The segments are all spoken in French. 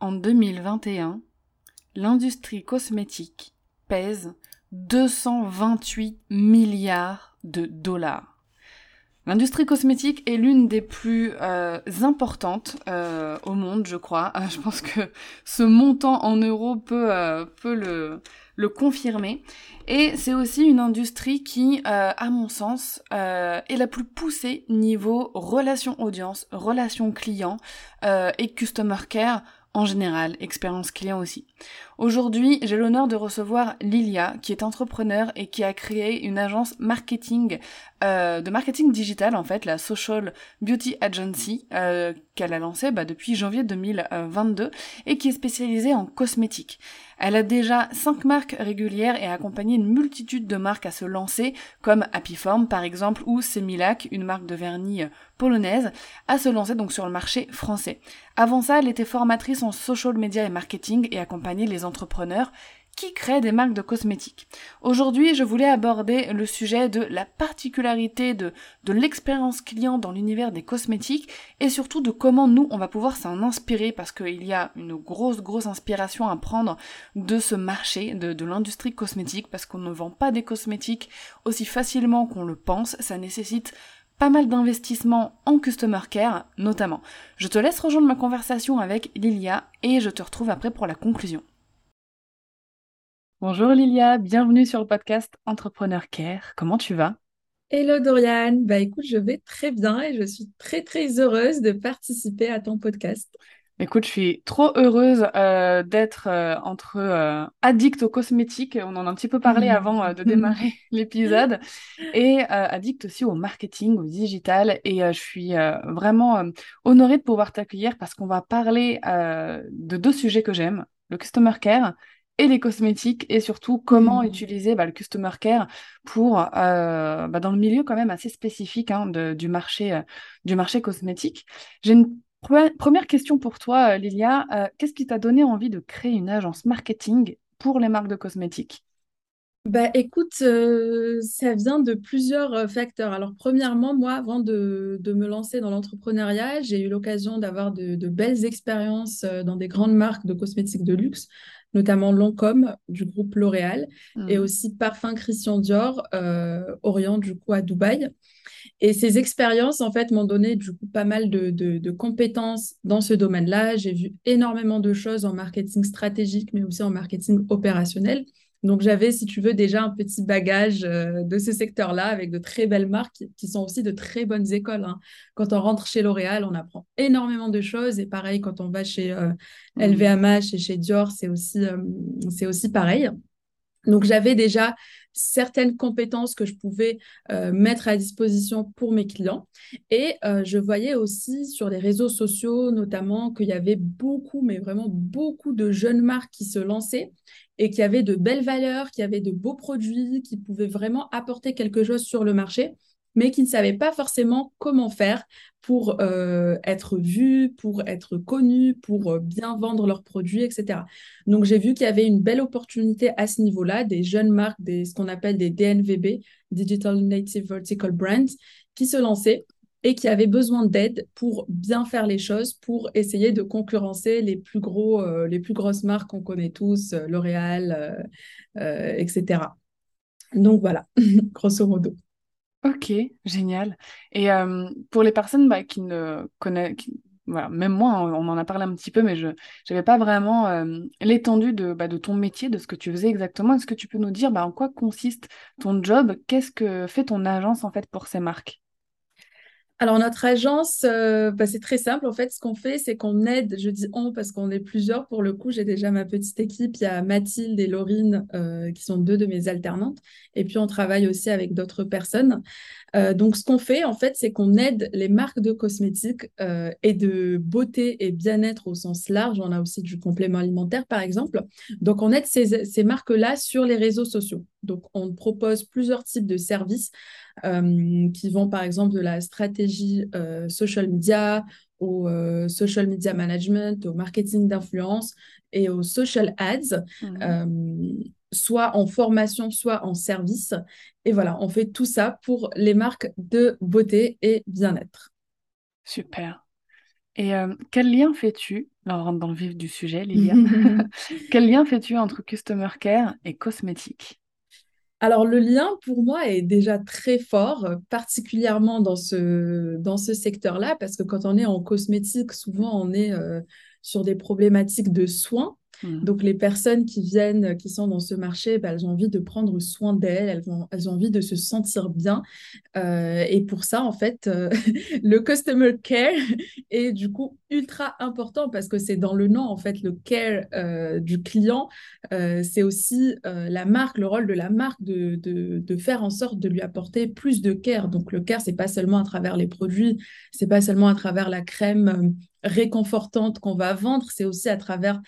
En 2021, l'industrie cosmétique pèse 228 milliards de dollars. L'industrie cosmétique est l'une des plus euh, importantes euh, au monde, je crois. Euh, je pense que ce montant en euros peut, le, le confirmer. Et c'est aussi une industrie qui, à mon sens, est la plus poussée niveau relation audience, relation client et customer care en général, expérience client aussi. Aujourd'hui, j'ai l'honneur de recevoir Lilia, qui est entrepreneur et qui a créé une agence marketing, euh, de marketing digital en fait, la Social Beauty Agency, euh, qu'elle a lancée bah, depuis janvier 2022 et qui est spécialisée en cosmétiques. Elle a déjà cinq marques régulières et a accompagné une multitude de marques à se lancer, comme Happy Form par exemple, ou Semilac, une marque de vernis polonaise, à se lancer donc sur le marché français. Avant ça, elle était formatrice en social media et marketing et accompagnait les entrepreneurs qui créent des marques de cosmétiques. Aujourd'hui, je voulais aborder le sujet de la particularité de, de l'expérience client dans l'univers des cosmétiques et surtout de comment nous, on va pouvoir s'en inspirer parce qu'il y a une grosse, grosse inspiration à prendre de ce marché, de, de l'industrie cosmétique parce qu'on ne vend pas des cosmétiques aussi facilement qu'on le pense. Ça nécessite pas mal d'investissements en customer care notamment. Je te laisse rejoindre ma conversation avec Lilia et je te retrouve après pour la conclusion. Bonjour Lilia, bienvenue sur le podcast Entrepreneur Care. Comment tu vas? Hello Dorian, bah écoute, je vais très bien et je suis très très heureuse de participer à ton podcast. Écoute, je suis trop heureuse euh, d'être euh, entre euh, addict aux cosmétiques, on en a un petit peu parlé avant de démarrer l'épisode, et addict aussi au marketing, au digital. Et je suis vraiment honorée de pouvoir t'accueillir parce qu'on va parler de deux sujets que j'aime, le customer care et les cosmétiques et surtout comment mmh. utiliser bah, le customer care pour euh, bah, dans le milieu quand même assez spécifique hein, du marché euh, du marché cosmétique. J'ai une première question pour toi, euh, Lilia. Qu'est-ce qui t'a donné envie de créer une agence marketing pour les marques de cosmétiques? Bah, écoute, ça vient de plusieurs facteurs. Alors, premièrement, moi, avant de, me lancer dans l'entrepreneuriat, j'ai eu l'occasion d'avoir de, de, belles expériences dans des grandes marques de cosmétiques de luxe notamment Lancôme du groupe L'Oréal et mmh. aussi Parfum Christian Dior, euh, Orient du coup à Dubaï. Et ces expériences, en fait, m'ont donné du coup pas mal de, de compétences dans ce domaine-là. J'ai vu énormément de choses en marketing stratégique, mais aussi en marketing opérationnel. Donc j'avais, si tu veux, déjà un petit bagage euh, de ce secteur-là avec de très belles marques qui sont aussi de très bonnes écoles. Hein. Quand on rentre chez L'Oréal, on apprend énormément de choses. Et pareil, quand on va chez LVMH euh, et chez Dior, c'est aussi, euh, c'est aussi pareil. Donc j'avais déjà certaines compétences que je pouvais mettre à disposition pour mes clients. Et je voyais aussi sur les réseaux sociaux, notamment, qu'il y avait beaucoup, mais vraiment beaucoup de jeunes marques qui se lançaient et qui avaient de belles valeurs, qui avaient de beaux produits, qui pouvaient vraiment apporter quelque chose sur le marché, mais qui ne savaient pas forcément comment faire pour euh, être vus, pour être connus, pour euh, bien vendre leurs produits, etc. Donc j'ai vu qu'il y avait une belle opportunité à ce niveau-là, des jeunes marques, des, ce qu'on appelle des DNVB, Digital Native Vertical Brands, qui se lançaient et qui avaient besoin d'aide pour bien faire les choses, pour essayer de concurrencer les plus, gros, euh, les plus grosses marques qu'on connaît tous, L'Oréal, etc. Donc voilà, grosso modo. Ok, génial. Et pour les personnes bah, qui ne connaissent, voilà, même moi, on en a parlé un petit peu, mais je n'avais pas vraiment l'étendue de, bah, de ton métier, de ce que tu faisais exactement. Est-ce que tu peux nous dire bah, en quoi consiste ton job? Qu'est-ce que fait ton agence en fait pour ces marques? Alors, notre agence, euh, bah, c'est très simple. En fait, ce qu'on fait, c'est qu'on aide, je dis on parce qu'on est plusieurs pour le coup. J'ai déjà ma petite équipe. Il y a Mathilde et Laurine euh, qui sont deux de mes alternantes. Et puis, on travaille aussi avec d'autres personnes. Euh, donc, ce qu'on fait, en fait, c'est qu'on aide les marques de cosmétiques et de beauté et bien-être au sens large. On a aussi du complément alimentaire, par exemple. Donc, on aide ces, ces marques-là sur les réseaux sociaux. Donc, on propose plusieurs types de services euh, qui vont par exemple de la stratégie euh, social media au euh, social media management, au marketing d'influence et au social ads, mhm. Soit en formation, soit en service. Et voilà, on fait tout ça pour les marques de beauté et bien-être. Super. Et quel lien fais-tu, là on rentre dans le vif du sujet, Lilia, quel lien fais-tu entre Customer Care et cosmétique? Alors, le lien pour moi est déjà très fort, particulièrement dans ce, dans ce secteur-là, parce que quand on est en cosmétique, souvent on est euh, sur des problématiques de soins. Mmh. Donc, les personnes qui viennent, qui sont dans ce marché, bah, elles ont envie de prendre soin d'elles, elles, elles ont envie de se sentir bien. Euh, et pour ça, en fait, euh, le customer care est du coup ultra important parce que c'est dans le nom, en fait, le care euh, du client. c'est aussi la marque, le rôle de la marque de, de, de, faire en sorte de lui apporter plus de care. Donc, le care, c'est pas seulement à travers les produits, c'est pas seulement à travers la crème réconfortante qu'on va vendre, c'est aussi à travers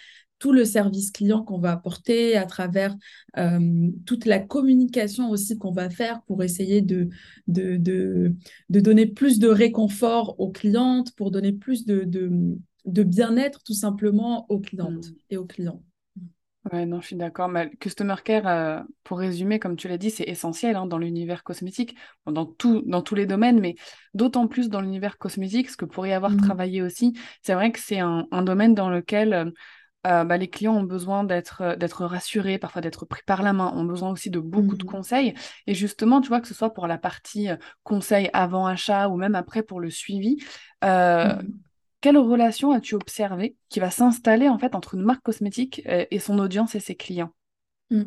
tout le service client qu'on va apporter, à travers euh, toute la communication aussi qu'on va faire pour essayer de, de, de, donner plus de réconfort aux clientes, pour donner plus de, de, bien-être tout simplement aux clientes mmh. et aux clients. Ouais, non, je suis d'accord. Mais Customer Care, euh, pour résumer, comme tu l'as dit, c'est essentiel hein, dans l'univers cosmétique, dans, tout, dans tous les domaines, mais d'autant plus dans l'univers cosmétique, ce que pour y avoir mmh. travaillé aussi, c'est vrai que c'est un, un, domaine dans lequel euh, bah, les clients ont besoin d'être euh, d'être rassurés, parfois d'être pris par la main, ont besoin aussi de beaucoup de mmh conseils. Et justement, tu vois, que ce soit pour la partie euh, conseil avant achat ou même après pour le suivi, mmh quelle relation as-tu observé qui va s'installer en fait entre une marque cosmétique et son audience et ses clients? Mmh.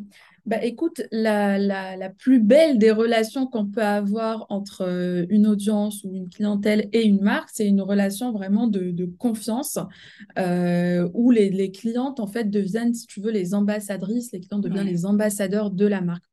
Bah, écoute, la, la, plus belle des relations qu'on peut avoir entre euh, une audience ou une clientèle et une marque, c'est une relation vraiment de, de confiance euh, où les, les, clientes, en fait, deviennent, si tu veux, les ambassadrices, les clients deviennent les ambassadeurs de la marque.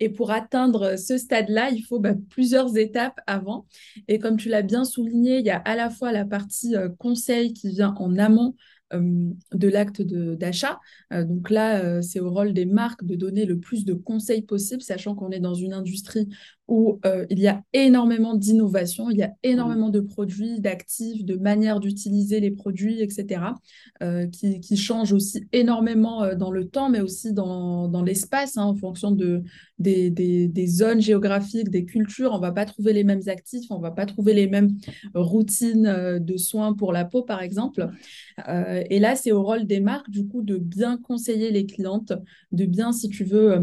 Et pour atteindre ce stade-là, il faut bah, plusieurs étapes avant. Et comme tu l'as bien souligné, il y a à la fois la partie euh, conseil qui vient en amont, de l'acte d'achat. Euh, donc là, euh, c'est au rôle des marques de donner le plus de conseils possible, sachant qu'on est dans une industrie où il y a énormément d'innovation, il y a énormément de produits, d'actifs, de manières d'utiliser les produits, etc., qui, qui, changent aussi énormément dans le temps, mais aussi dans, dans l'espace, hein, en fonction de, des, des, des, zones géographiques, des cultures. On ne va pas trouver les mêmes actifs, on ne va pas trouver les mêmes routines de soins pour la peau, par exemple. Euh, et là, c'est au rôle des marques, du coup, de bien conseiller les clientes, de bien, si tu veux, euh,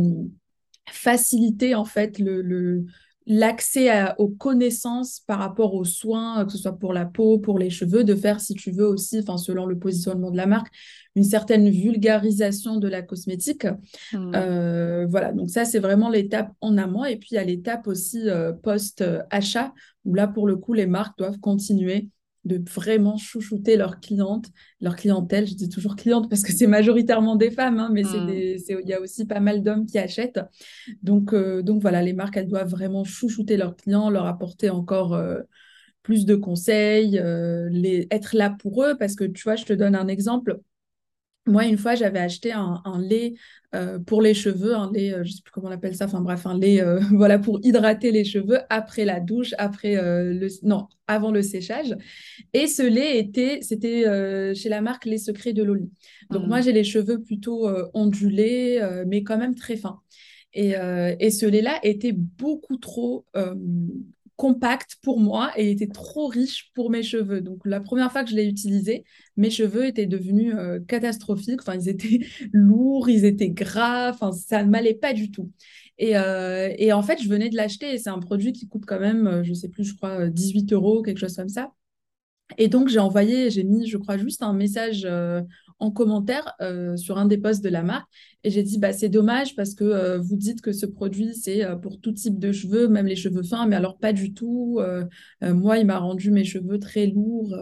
faciliter en fait le, l'accès aux connaissances par rapport aux soins, que ce soit pour la peau, pour les cheveux, de faire, si tu veux aussi, enfin, selon le positionnement de la marque, une certaine vulgarisation de la cosmétique. Mmh. Euh, voilà, donc ça, c'est vraiment l'étape en amont. Et puis, il y a l'étape aussi post-achat, où là, pour le coup, les marques doivent continuer de vraiment chouchouter leurs clientes, leur clientèle. Je dis toujours cliente parce que c'est majoritairement des femmes, hein, mais mmh. il y a aussi pas mal d'hommes qui achètent. Donc, euh, donc voilà, les marques, elles doivent vraiment chouchouter leurs clients, leur apporter encore euh, plus de conseils, euh, les, être là pour eux. Parce que tu vois, je te donne un exemple. Moi, une fois, j'avais acheté un, lait euh, pour les cheveux, un lait, euh, je ne sais plus comment on appelle ça, enfin bref, un lait euh, voilà, pour hydrater les cheveux après la douche, après le, non, avant le séchage. Et ce lait était, c'était chez la marque Les Secrets de Loli. Donc moi, mmh. j'ai les cheveux plutôt ondulés, mais quand même très fins. Et, et ce lait-là était beaucoup trop compact pour moi et était trop riche pour mes cheveux. Donc la première fois que je l'ai utilisé, mes cheveux étaient devenus euh, catastrophiques. Enfin, ils étaient lourds, ils étaient gras. Enfin, ça ne m'allait pas du tout. Et, euh, et, en fait, je venais de l'acheter et c'est un produit qui coûte quand même, euh, je sais plus, je crois 18 euros, quelque chose comme ça. Et donc, j'ai envoyé, j'ai mis, je crois, juste un message en commentaire sur un des posts de la marque. Et j'ai dit, bah, c'est dommage parce que vous dites que ce produit, c'est pour tout type de cheveux, même les cheveux fins, mais alors pas du tout. moi, il m'a rendu mes cheveux très lourds,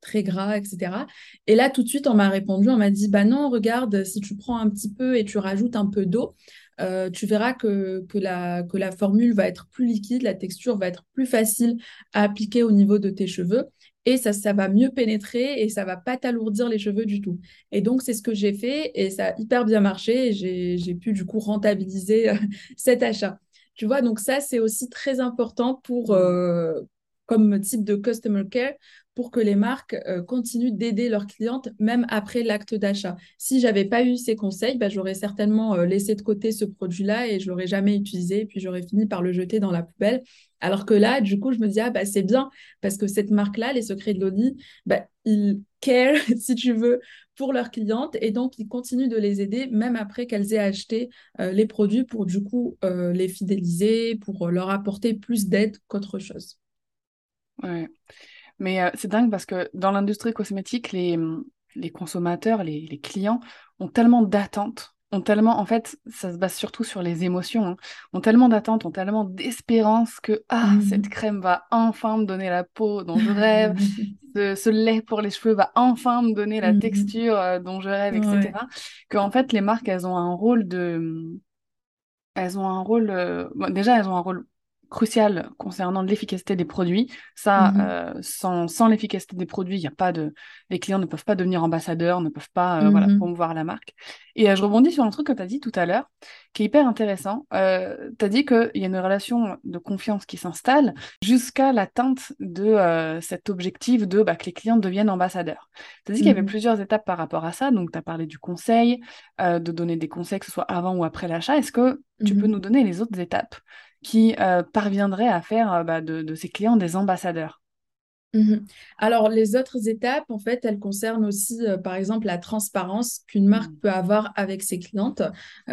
très gras, etc. Et là, tout de suite, on m'a répondu, on m'a dit, bah non, regarde, si tu prends un petit peu et tu rajoutes un peu d'eau, euh, tu verras que, que, la, que la formule va être plus liquide, la texture va être plus facile à appliquer au niveau de tes cheveux et ça, ça va mieux pénétrer et ça va pas t'alourdir les cheveux du tout. Et donc, c'est ce que j'ai fait et ça a hyper bien marché j'ai pu du coup rentabiliser euh, cet achat. Tu vois, donc ça, c'est aussi très important pour, euh, comme type de customer care pour que les marques euh, continuent d'aider leurs clientes même après l'acte d'achat. Si j'avais pas eu ces conseils, bah, j'aurais certainement euh, laissé de côté ce produit-là et je l'aurais jamais utilisé, et puis j'aurais fini par le jeter dans la poubelle. Alors que là, du coup, je me dis, ah, bah, c'est bien, parce que cette marque-là, les secrets de Loni, bah, ils care, si tu veux, pour leurs clientes, et donc ils continuent de les aider même après qu'elles aient acheté euh, les produits pour, du coup, les fidéliser, pour leur apporter plus d'aide qu'autre chose. Ouais. Mais euh, c'est dingue parce que dans l'industrie cosmétique, les, les consommateurs, les, les clients ont tellement d'attentes, ont tellement, en fait, ça se base surtout sur les émotions, hein, ont tellement d'attentes, ont tellement d'espérance que ah, cette mmh. crème va enfin me donner la peau dont je rêve, ce, lait pour les cheveux va enfin me donner la mmh. texture euh, dont je rêve, etc. Que en fait, les marques, elles ont un rôle de elles ont un rôle. Euh, déjà, elles ont un rôle crucial concernant l'efficacité des produits. Ça, mhm. euh, sans, sans l'efficacité des produits, il a pas de, les clients ne peuvent pas devenir ambassadeurs, ne peuvent pas euh, voilà, mhm. promouvoir la marque. Et euh, je rebondis sur un truc que tu as dit tout à l'heure, qui est hyper intéressant. tu as dit qu'il y a une relation de confiance qui s'installe jusqu'à l'atteinte de cet objectif de bah, que les clients deviennent ambassadeurs. Tu as dit qu'il y avait mhm. plusieurs étapes par rapport à ça. Donc, tu as parlé du conseil, de donner des conseils, que ce soit avant ou après l'achat. Est-ce que tu peux nous donner les autres étapes? Qui euh, parviendrait à faire euh, bah, de, ses clients des ambassadeurs mhm. Alors, les autres étapes, en fait, elles concernent aussi, euh, par exemple, la transparence qu'une marque mmh. peut avoir avec ses clientes.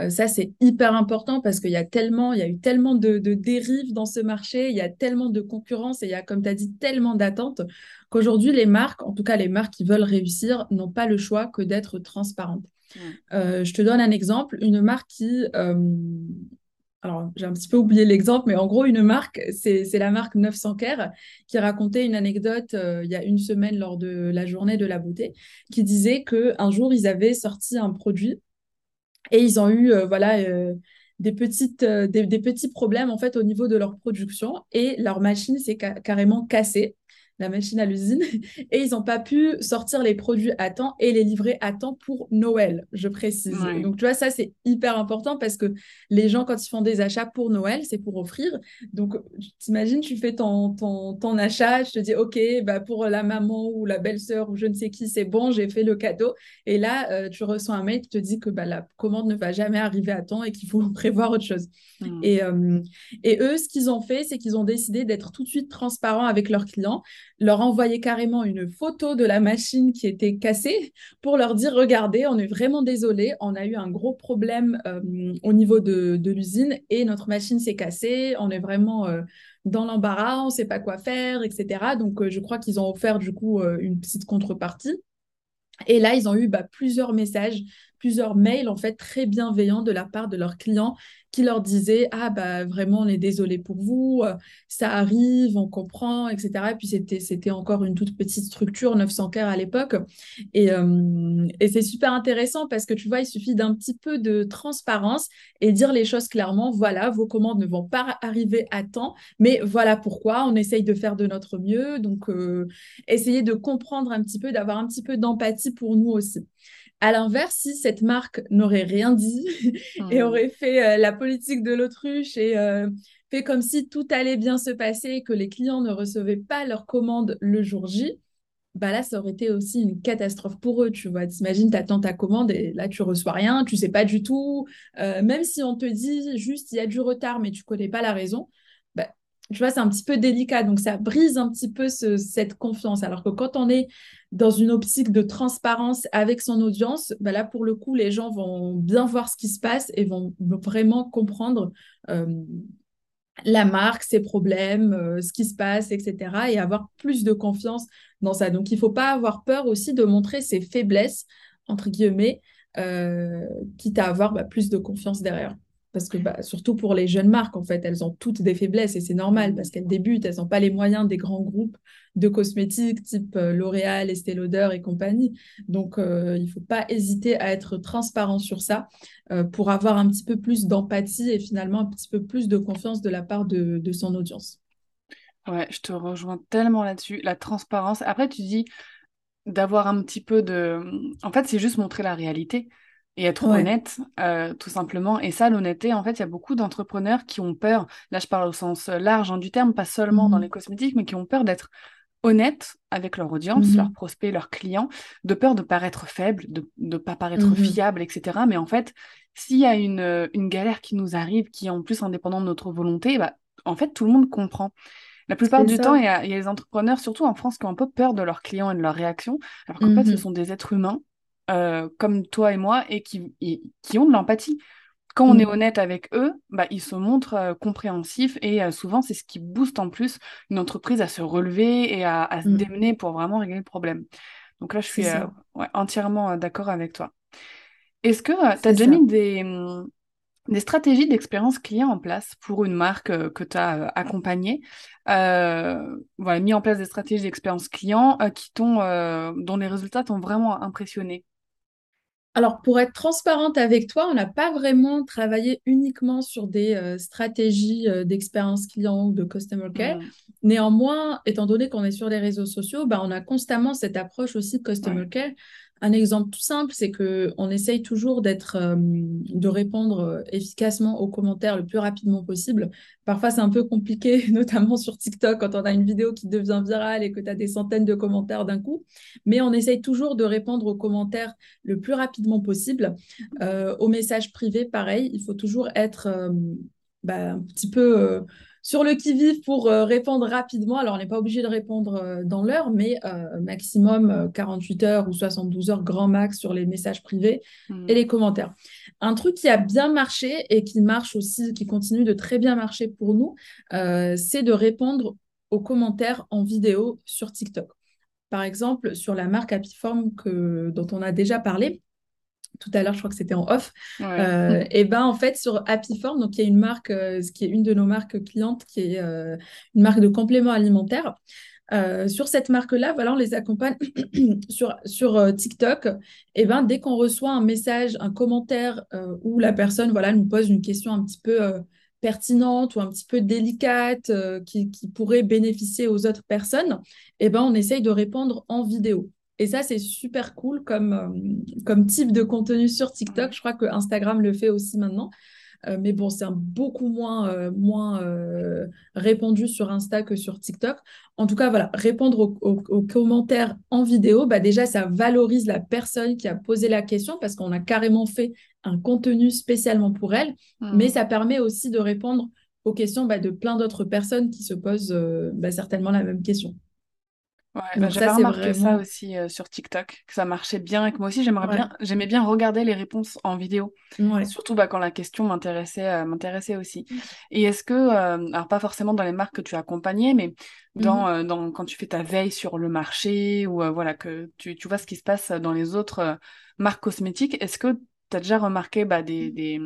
ça, c'est hyper important parce qu'il y a tellement, il y a eu tellement de, dérives dans ce marché, il y a tellement de concurrence et il y a, comme tu as dit, tellement d'attentes qu'aujourd'hui, les marques, en tout cas les marques qui veulent réussir, n'ont pas le choix que d'être transparentes. Mmh. je te donne un exemple, une marque qui alors j'ai un petit peu oublié l'exemple, mais en gros, une marque, c'est la marque 900 Care qui racontait une anecdote euh, il y a une semaine lors de la journée de la beauté, qui disait qu'un jour, ils avaient sorti un produit et ils ont eu euh, voilà, euh, des, petits problèmes en fait au niveau de leur production et leur machine s'est carrément cassée la machine à l'usine, et ils n'ont pas pu sortir les produits à temps et les livrer à temps pour Noël, je précise. Donc, tu vois, ça, c'est hyper important parce que les gens, quand ils font des achats pour Noël, c'est pour offrir. Donc, t'imagines, tu fais ton, ton, ton, achat, je te dis, OK, bah, pour la maman ou la belle-sœur ou je ne sais qui, c'est bon, j'ai fait le cadeau. Et là, euh, tu reçois un mail qui te dit que bah, la commande ne va jamais arriver à temps et qu'il faut prévoir autre chose. Et, euh, et eux, ce qu'ils ont fait, c'est qu'ils ont décidé d'être tout de suite transparents avec leurs clients leur envoyer carrément une photo de la machine qui était cassée pour leur dire regardez, on est vraiment désolé, on a eu un gros problème euh, au niveau de, l'usine et notre machine s'est cassée, on est vraiment euh, dans l'embarras, on ne sait pas quoi faire, etc. Donc, euh, je crois qu'ils ont offert du coup une petite contrepartie. Et là, ils ont eu bah, plusieurs messages, plusieurs mails en fait très bienveillants de la part de leurs clients qui leur disaient ah bah vraiment on est désolé pour vous, euh, ça arrive, on comprend, etc. Et puis c'était encore une toute petite structure 900 k à l'époque et, euh, et c'est super intéressant parce que tu vois il suffit d'un petit peu de transparence et dire les choses clairement. Voilà vos commandes ne vont pas arriver à temps, mais voilà pourquoi on essaye de faire de notre mieux. Donc euh, essayer de comprendre un petit peu, d'avoir un petit peu d'empathie pour nous aussi. À l'inverse, si cette marque n'aurait rien dit et mmh. aurait fait euh, la politique de l'autruche et euh, fait comme si tout allait bien se passer et que les clients ne recevaient pas leurs commandes le jour J, bah là, ça aurait été aussi une catastrophe pour eux, tu vois. T'imagines, t'attends ta commande et là, tu reçois rien, tu sais pas du tout. Euh, même si on te dit juste, il y a du retard, mais tu connais pas la raison, tu vois, c'est un petit peu délicat. Donc, ça brise un petit peu cette confiance. Alors que quand on est dans une optique de transparence avec son audience, bah là, pour le coup, les gens vont bien voir ce qui se passe et vont vraiment comprendre euh, la marque, ses problèmes, euh, ce qui se passe, etc. et avoir plus de confiance dans ça. Donc, il ne faut pas avoir peur aussi de montrer ses faiblesses entre guillemets, quitte à avoir bah, plus de confiance derrière. Parce que bah, surtout pour les jeunes marques, en fait, elles ont toutes des faiblesses et c'est normal parce qu'elles débutent, elles n'ont pas les moyens des grands groupes de cosmétiques type euh, L'Oréal, Estée Lauder et compagnie. Donc, euh, il ne faut pas hésiter à être transparent sur ça euh, pour avoir un petit peu plus d'empathie et finalement un petit peu plus de confiance de la part de, de son audience. Ouais, je te rejoins tellement là-dessus. La transparence. Après, tu dis d'avoir un petit peu de... En fait, c'est juste montrer la réalité et être honnête, euh, tout simplement. Et ça, l'honnêteté, en fait, il y a beaucoup d'entrepreneurs qui ont peur, là je parle au sens large hein, du terme, pas seulement dans mmh. les cosmétiques, mais qui ont peur d'être honnêtes avec leur audience, mmh. leurs prospects, leurs clients, de peur de paraître faible, de ne pas paraître mmh fiable, etc. Mais en fait, s'il y a une, une galère qui nous arrive, qui est en plus indépendante de notre volonté, bah, en fait, tout le monde comprend. La plupart du temps, il y, a, y, a les entrepreneurs, surtout en France, qui ont un peu peur de leurs clients et de leurs réactions, alors qu'en fait, ce sont des êtres humains euh, comme toi et moi et qui, qui ont de l'empathie. Quand on est mm. honnête avec eux, bah, ils se montrent euh, compréhensifs et euh, souvent c'est ce qui booste en plus une entreprise à se relever et à, se mm. démener pour vraiment régler le problème. Donc là, je suis entièrement d'accord avec toi. Est-ce que tu as déjà mis des, mm, des stratégies d'expérience client en place pour une marque que tu as accompagnée? Voilà, mis en place des stratégies d'expérience client qui t'ont, dont les résultats t'ont vraiment impressionné? Alors, pour être transparente avec toi, on n'a pas vraiment travaillé uniquement sur des euh, stratégies euh, d'expérience client ou de customer care. Mmh. Néanmoins, étant donné qu'on est sur les réseaux sociaux, bah, on a constamment cette approche aussi de customer care un exemple tout simple, c'est que on essaye toujours d'être, euh, de répondre euh, efficacement aux commentaires le plus rapidement possible. Parfois, c'est un peu compliqué, notamment sur TikTok, quand on a une vidéo qui devient virale et que tu as des centaines de commentaires d'un coup. Mais on essaye toujours de répondre aux commentaires le plus rapidement possible. Euh, aux messages privés, pareil, il faut toujours être bah, un petit peu sur le qui-vive pour euh, répondre rapidement. Alors, on n'est pas obligé de répondre euh, dans l'heure, mais euh, maximum 48 heures ou 72 heures grand max sur les messages privés mmh. et les commentaires. Un truc qui a bien marché et qui marche aussi, qui continue de très bien marcher pour nous, c'est de répondre aux commentaires en vidéo sur TikTok. Par exemple, sur la marque Apiform que, dont on a déjà parlé, tout à l'heure, je crois que c'était en off. Euh, et ben en fait sur Happyform, donc il y a une marque, euh, ce qui est une de nos marques clientes, qui est euh, une marque de compléments alimentaires. sur cette marque-là, voilà, on les accompagne sur, sur TikTok. Et ben dès qu'on reçoit un message, un commentaire où la personne voilà nous pose une question un petit peu pertinente ou un petit peu délicate qui, qui, pourrait bénéficier aux autres personnes, et ben on essaye de répondre en vidéo. Et ça, c'est super cool comme, euh, comme type de contenu sur TikTok. Je crois que Instagram le fait aussi maintenant. Euh, mais bon, c'est beaucoup moins, euh, moins répandu sur Insta que sur TikTok. En tout cas, voilà, répondre aux, commentaires en vidéo, bah déjà, ça valorise la personne qui a posé la question parce qu'on a carrément fait un contenu spécialement pour elle. Mmh. Mais ça permet aussi de répondre aux questions bah, de plein d'autres personnes qui se posent bah, certainement la même question. Ouais, bah, j'avais remarqué ça aussi euh, sur TikTok, que ça marchait bien et que moi aussi j'aimerais bien, j'aimais bien regarder les réponses en vidéo, surtout bah, quand la question m'intéressait, euh, m'intéressait aussi. Mmh. Et est-ce que, euh, alors pas forcément dans les marques que tu as accompagnées, mais mmh dans, dans, quand tu fais ta veille sur le marché ou voilà, que tu, tu vois ce qui se passe dans les autres marques cosmétiques, est-ce que tu as déjà remarqué bah, des, des,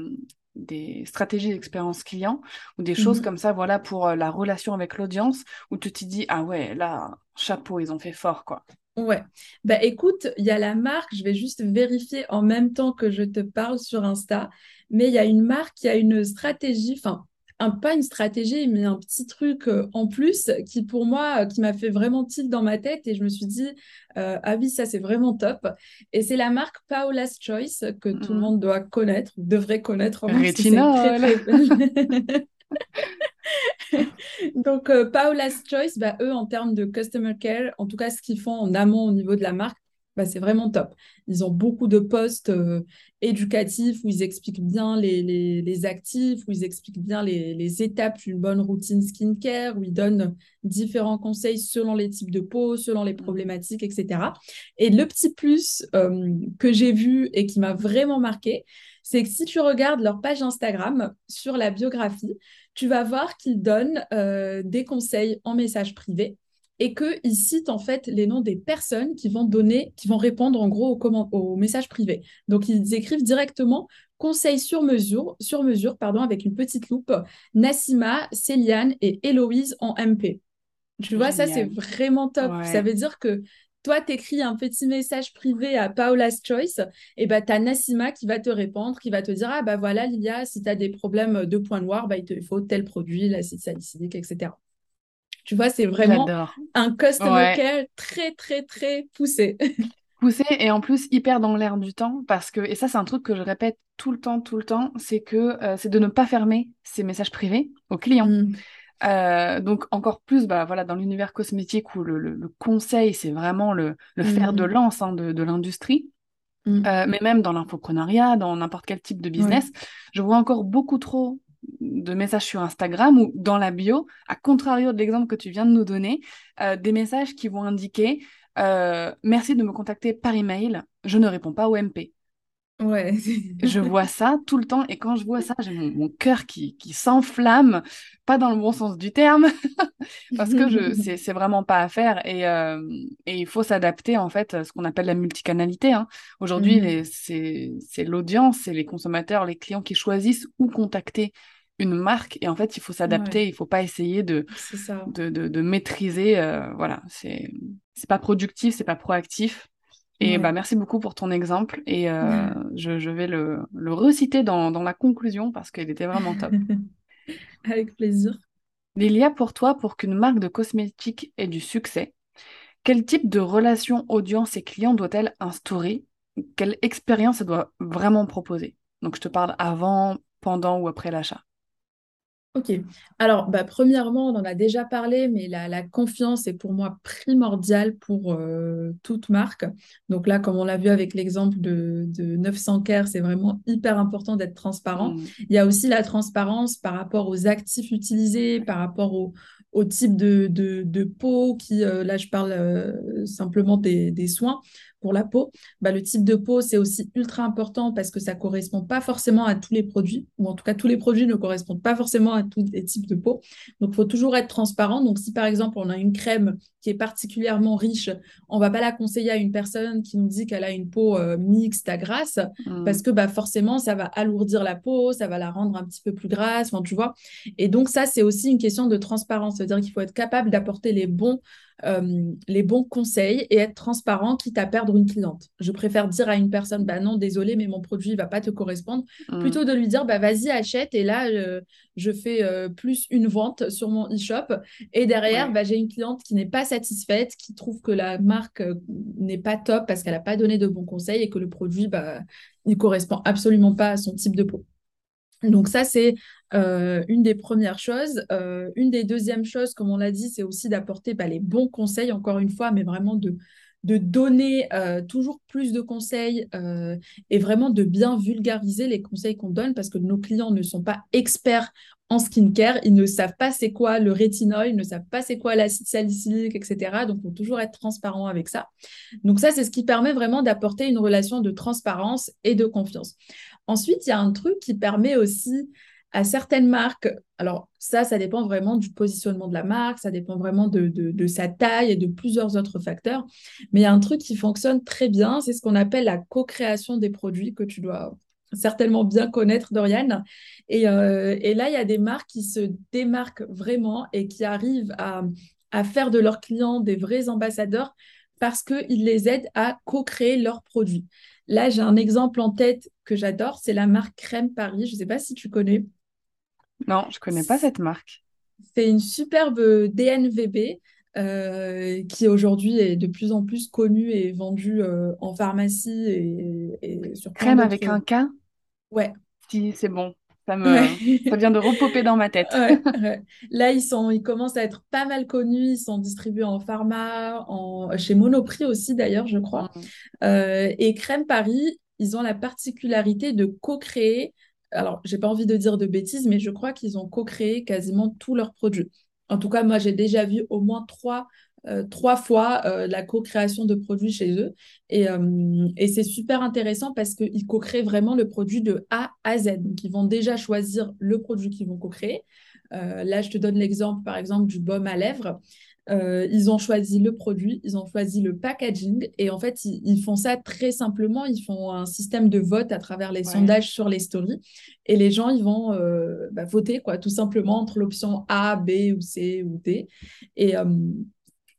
des stratégies d'expérience client ou des choses mmh comme ça, voilà, pour la relation avec l'audience, où tu te dis, ah ouais, là, chapeau, ils ont fait fort, quoi. Ouais. Bah écoute, il y a la marque, je vais juste vérifier en même temps que je te parle sur Insta, mais il y a une marque qui a une stratégie, enfin, un, pas une stratégie, mais un petit truc euh, en plus qui pour moi, euh, qui m'a fait vraiment tilt dans ma tête et je me suis dit, euh, ah oui, ça c'est vraiment top. Et c'est la marque Paola's Choice que tout le mmh. monde doit connaître, devrait connaître. Rétinol Donc, Paola's Choice, bah, eux, en termes de customer care, en tout cas, ce qu'ils font en amont au niveau de la marque, bah, c'est vraiment top. Ils ont beaucoup de postes euh, éducatifs où ils expliquent bien les, les, actifs, où ils expliquent bien les, les étapes d'une bonne routine skincare, où ils donnent différents conseils selon les types de peau, selon les mmh. problématiques, etc. Et le petit plus euh, que j'ai vu et qui m'a vraiment marqué, c'est que si tu regardes leur page Instagram sur la biographie, tu vas voir qu'ils donnent euh, des conseils en message privé et qu'ils citent en fait les noms des personnes qui vont donner, qui vont répondre en gros aux, aux messages privés. Donc ils écrivent directement conseil sur mesure, sur mesure pardon, avec une petite loupe, Nassima, Céliane et Héloïse en MP. Tu vois, ça c'est vraiment top. Ça veut dire que toi, tu écris un petit message privé à Paola's Choice, et bah, tu as Nassima qui va te répondre, qui va te dire Ah, bah voilà, Lilia, si tu as des problèmes de points noirs, bah, il te faut tel produit, l'acide salicylique, etc. Tu vois, c'est vraiment un customer care très, très, très poussé. poussé et en plus hyper dans l'air du temps parce que, et ça, c'est un truc que je répète tout le temps, tout le temps, c'est que euh, c'est de ne pas fermer ces messages privés aux clients. Mm. Euh, donc encore plus bah, voilà, dans l'univers cosmétique où le, conseil, c'est vraiment le, fer de mm. lance hein, de, l'industrie. Mm. Euh, mais même dans l'infoprenariat, dans n'importe quel type de business, je vois encore beaucoup trop de messages sur Instagram ou dans la bio, à contrario de l'exemple que tu viens de nous donner, euh, des messages qui vont indiquer merci de me contacter par email, je ne réponds pas au MP. Ouais. je vois ça tout le temps et quand je vois ça, j'ai mon, cœur qui, qui s'enflamme, pas dans le bon sens du terme, parce que je c'est vraiment pas à faire et, euh, et il faut s'adapter en fait à ce qu'on appelle la multicanalité. Hein. Aujourd'hui, mmh. c'est l'audience, c'est les consommateurs, les clients qui choisissent où contacter une marque et en fait il faut s'adapter, il faut pas essayer de, de, de, maîtriser, euh, voilà, c'est pas productif, c'est pas proactif et bah, merci beaucoup pour ton exemple. Et euh, je, je, vais le, le reciter dans, dans, la conclusion parce qu'il était vraiment top. Avec plaisir. Lilia, pour toi, pour qu'une marque de cosmétiques ait du succès, quel type de relation audience et client doit-elle instaurer? Quelle expérience elle doit vraiment proposer? Donc, je te parle avant, pendant ou après l'achat. Ok. Alors, bah, premièrement, on en a déjà parlé, mais la, confiance est pour moi primordiale pour euh, toute marque. Donc là, comme on l'a vu avec l'exemple de, 900 Care, c'est vraiment hyper important d'être transparent. Mmh. Il y a aussi la transparence par rapport aux actifs utilisés, par rapport au, type de, peau, qui, euh, là, je parle euh, simplement des, soins pour la peau, bah, le type de peau, c'est aussi ultra important parce que ça ne correspond pas forcément à tous les produits, ou en tout cas, tous les produits ne correspondent pas forcément à tous les types de peau. Donc, il faut toujours être transparent. Donc, si par exemple, on a une crème qui est particulièrement riche, on ne va pas la conseiller à une personne qui nous dit qu'elle a une peau euh, mixte à grasse, mmh. parce que bah, forcément, ça va alourdir la peau, ça va la rendre un petit peu plus grasse, tu vois. Et donc, ça, c'est aussi une question de transparence. C'est-à-dire qu'il faut être capable d'apporter les bons euh, les bons conseils et être transparent, quitte à perdre une cliente. Je préfère dire à une personne, bah non, désolé, mais mon produit ne va pas te correspondre, mm. plutôt de lui dire, bah vas-y, achète, et là, je fais euh, plus une vente sur mon e-shop, et derrière, bah, j'ai une cliente qui n'est pas satisfaite, qui trouve que la marque euh, n'est pas top parce qu'elle n'a pas donné de bons conseils et que le produit, bah, ne correspond absolument pas à son type de peau. Donc ça, c'est euh, une des premières choses. Euh, une des deuxièmes choses, comme on l'a dit, c'est aussi d'apporter bah, les bons conseils, encore une fois, mais vraiment de, de donner euh, toujours plus de conseils et vraiment de bien vulgariser les conseils qu'on donne parce que nos clients ne sont pas experts en skincare, ils ne savent pas c'est quoi le rétinol, ils ne savent pas c'est quoi l'acide salicylique, etc. Donc, il faut toujours être transparent avec ça. Donc, ça, c'est ce qui permet vraiment d'apporter une relation de transparence et de confiance. Ensuite, il y a un truc qui permet aussi à certaines marques, alors ça, ça dépend vraiment du positionnement de la marque, ça dépend vraiment de, sa taille et de plusieurs autres facteurs, mais il y a un truc qui fonctionne très bien, c'est ce qu'on appelle la co-création des produits que tu dois certainement bien connaître, Dorian. Et, euh, et là, il y a des marques qui se démarquent vraiment et qui arrivent à faire de leurs clients des vrais ambassadeurs parce qu'ils les aident à co-créer leurs produits. Là, j'ai un exemple en tête que j'adore, c'est la marque Crème Paris. Je ne sais pas si tu connais. Non, je ne connais pas cette marque. C'est une superbe DNVB euh, qui aujourd'hui est de plus en plus connue et vendue euh, en pharmacie et, sur Crème avec un K? Ouais. Si, c'est bon. Ça, me... ça vient de repoper dans ma tête. Là, ils, sont... ils commencent à être pas mal connus. Ils sont distribués en pharma, en... chez Monoprix aussi, d'ailleurs, je crois. Mm. Euh, et Crème Paris, ils ont la particularité de co-créer. Alors, j'ai pas envie de dire de bêtises, mais je crois qu'ils ont co-créé quasiment tous leurs produits. En tout cas, moi, j'ai déjà vu au moins trois euh, fois euh, la co-création de produits chez eux. Et, euh, et c'est super intéressant parce qu'ils co-créent vraiment le produit de A à Z. Donc, ils vont déjà choisir le produit qu'ils vont co-créer. là, je te donne l'exemple, par exemple, du baume à lèvres. Euh, ils ont choisi le produit, ils ont choisi le packaging et en fait, ils, font ça très simplement. Ils font un système de vote à travers les sondages sur les stories et les gens, ils vont euh, bah, voter quoi, tout simplement entre l'option A, B ou C ou D. Et, euh,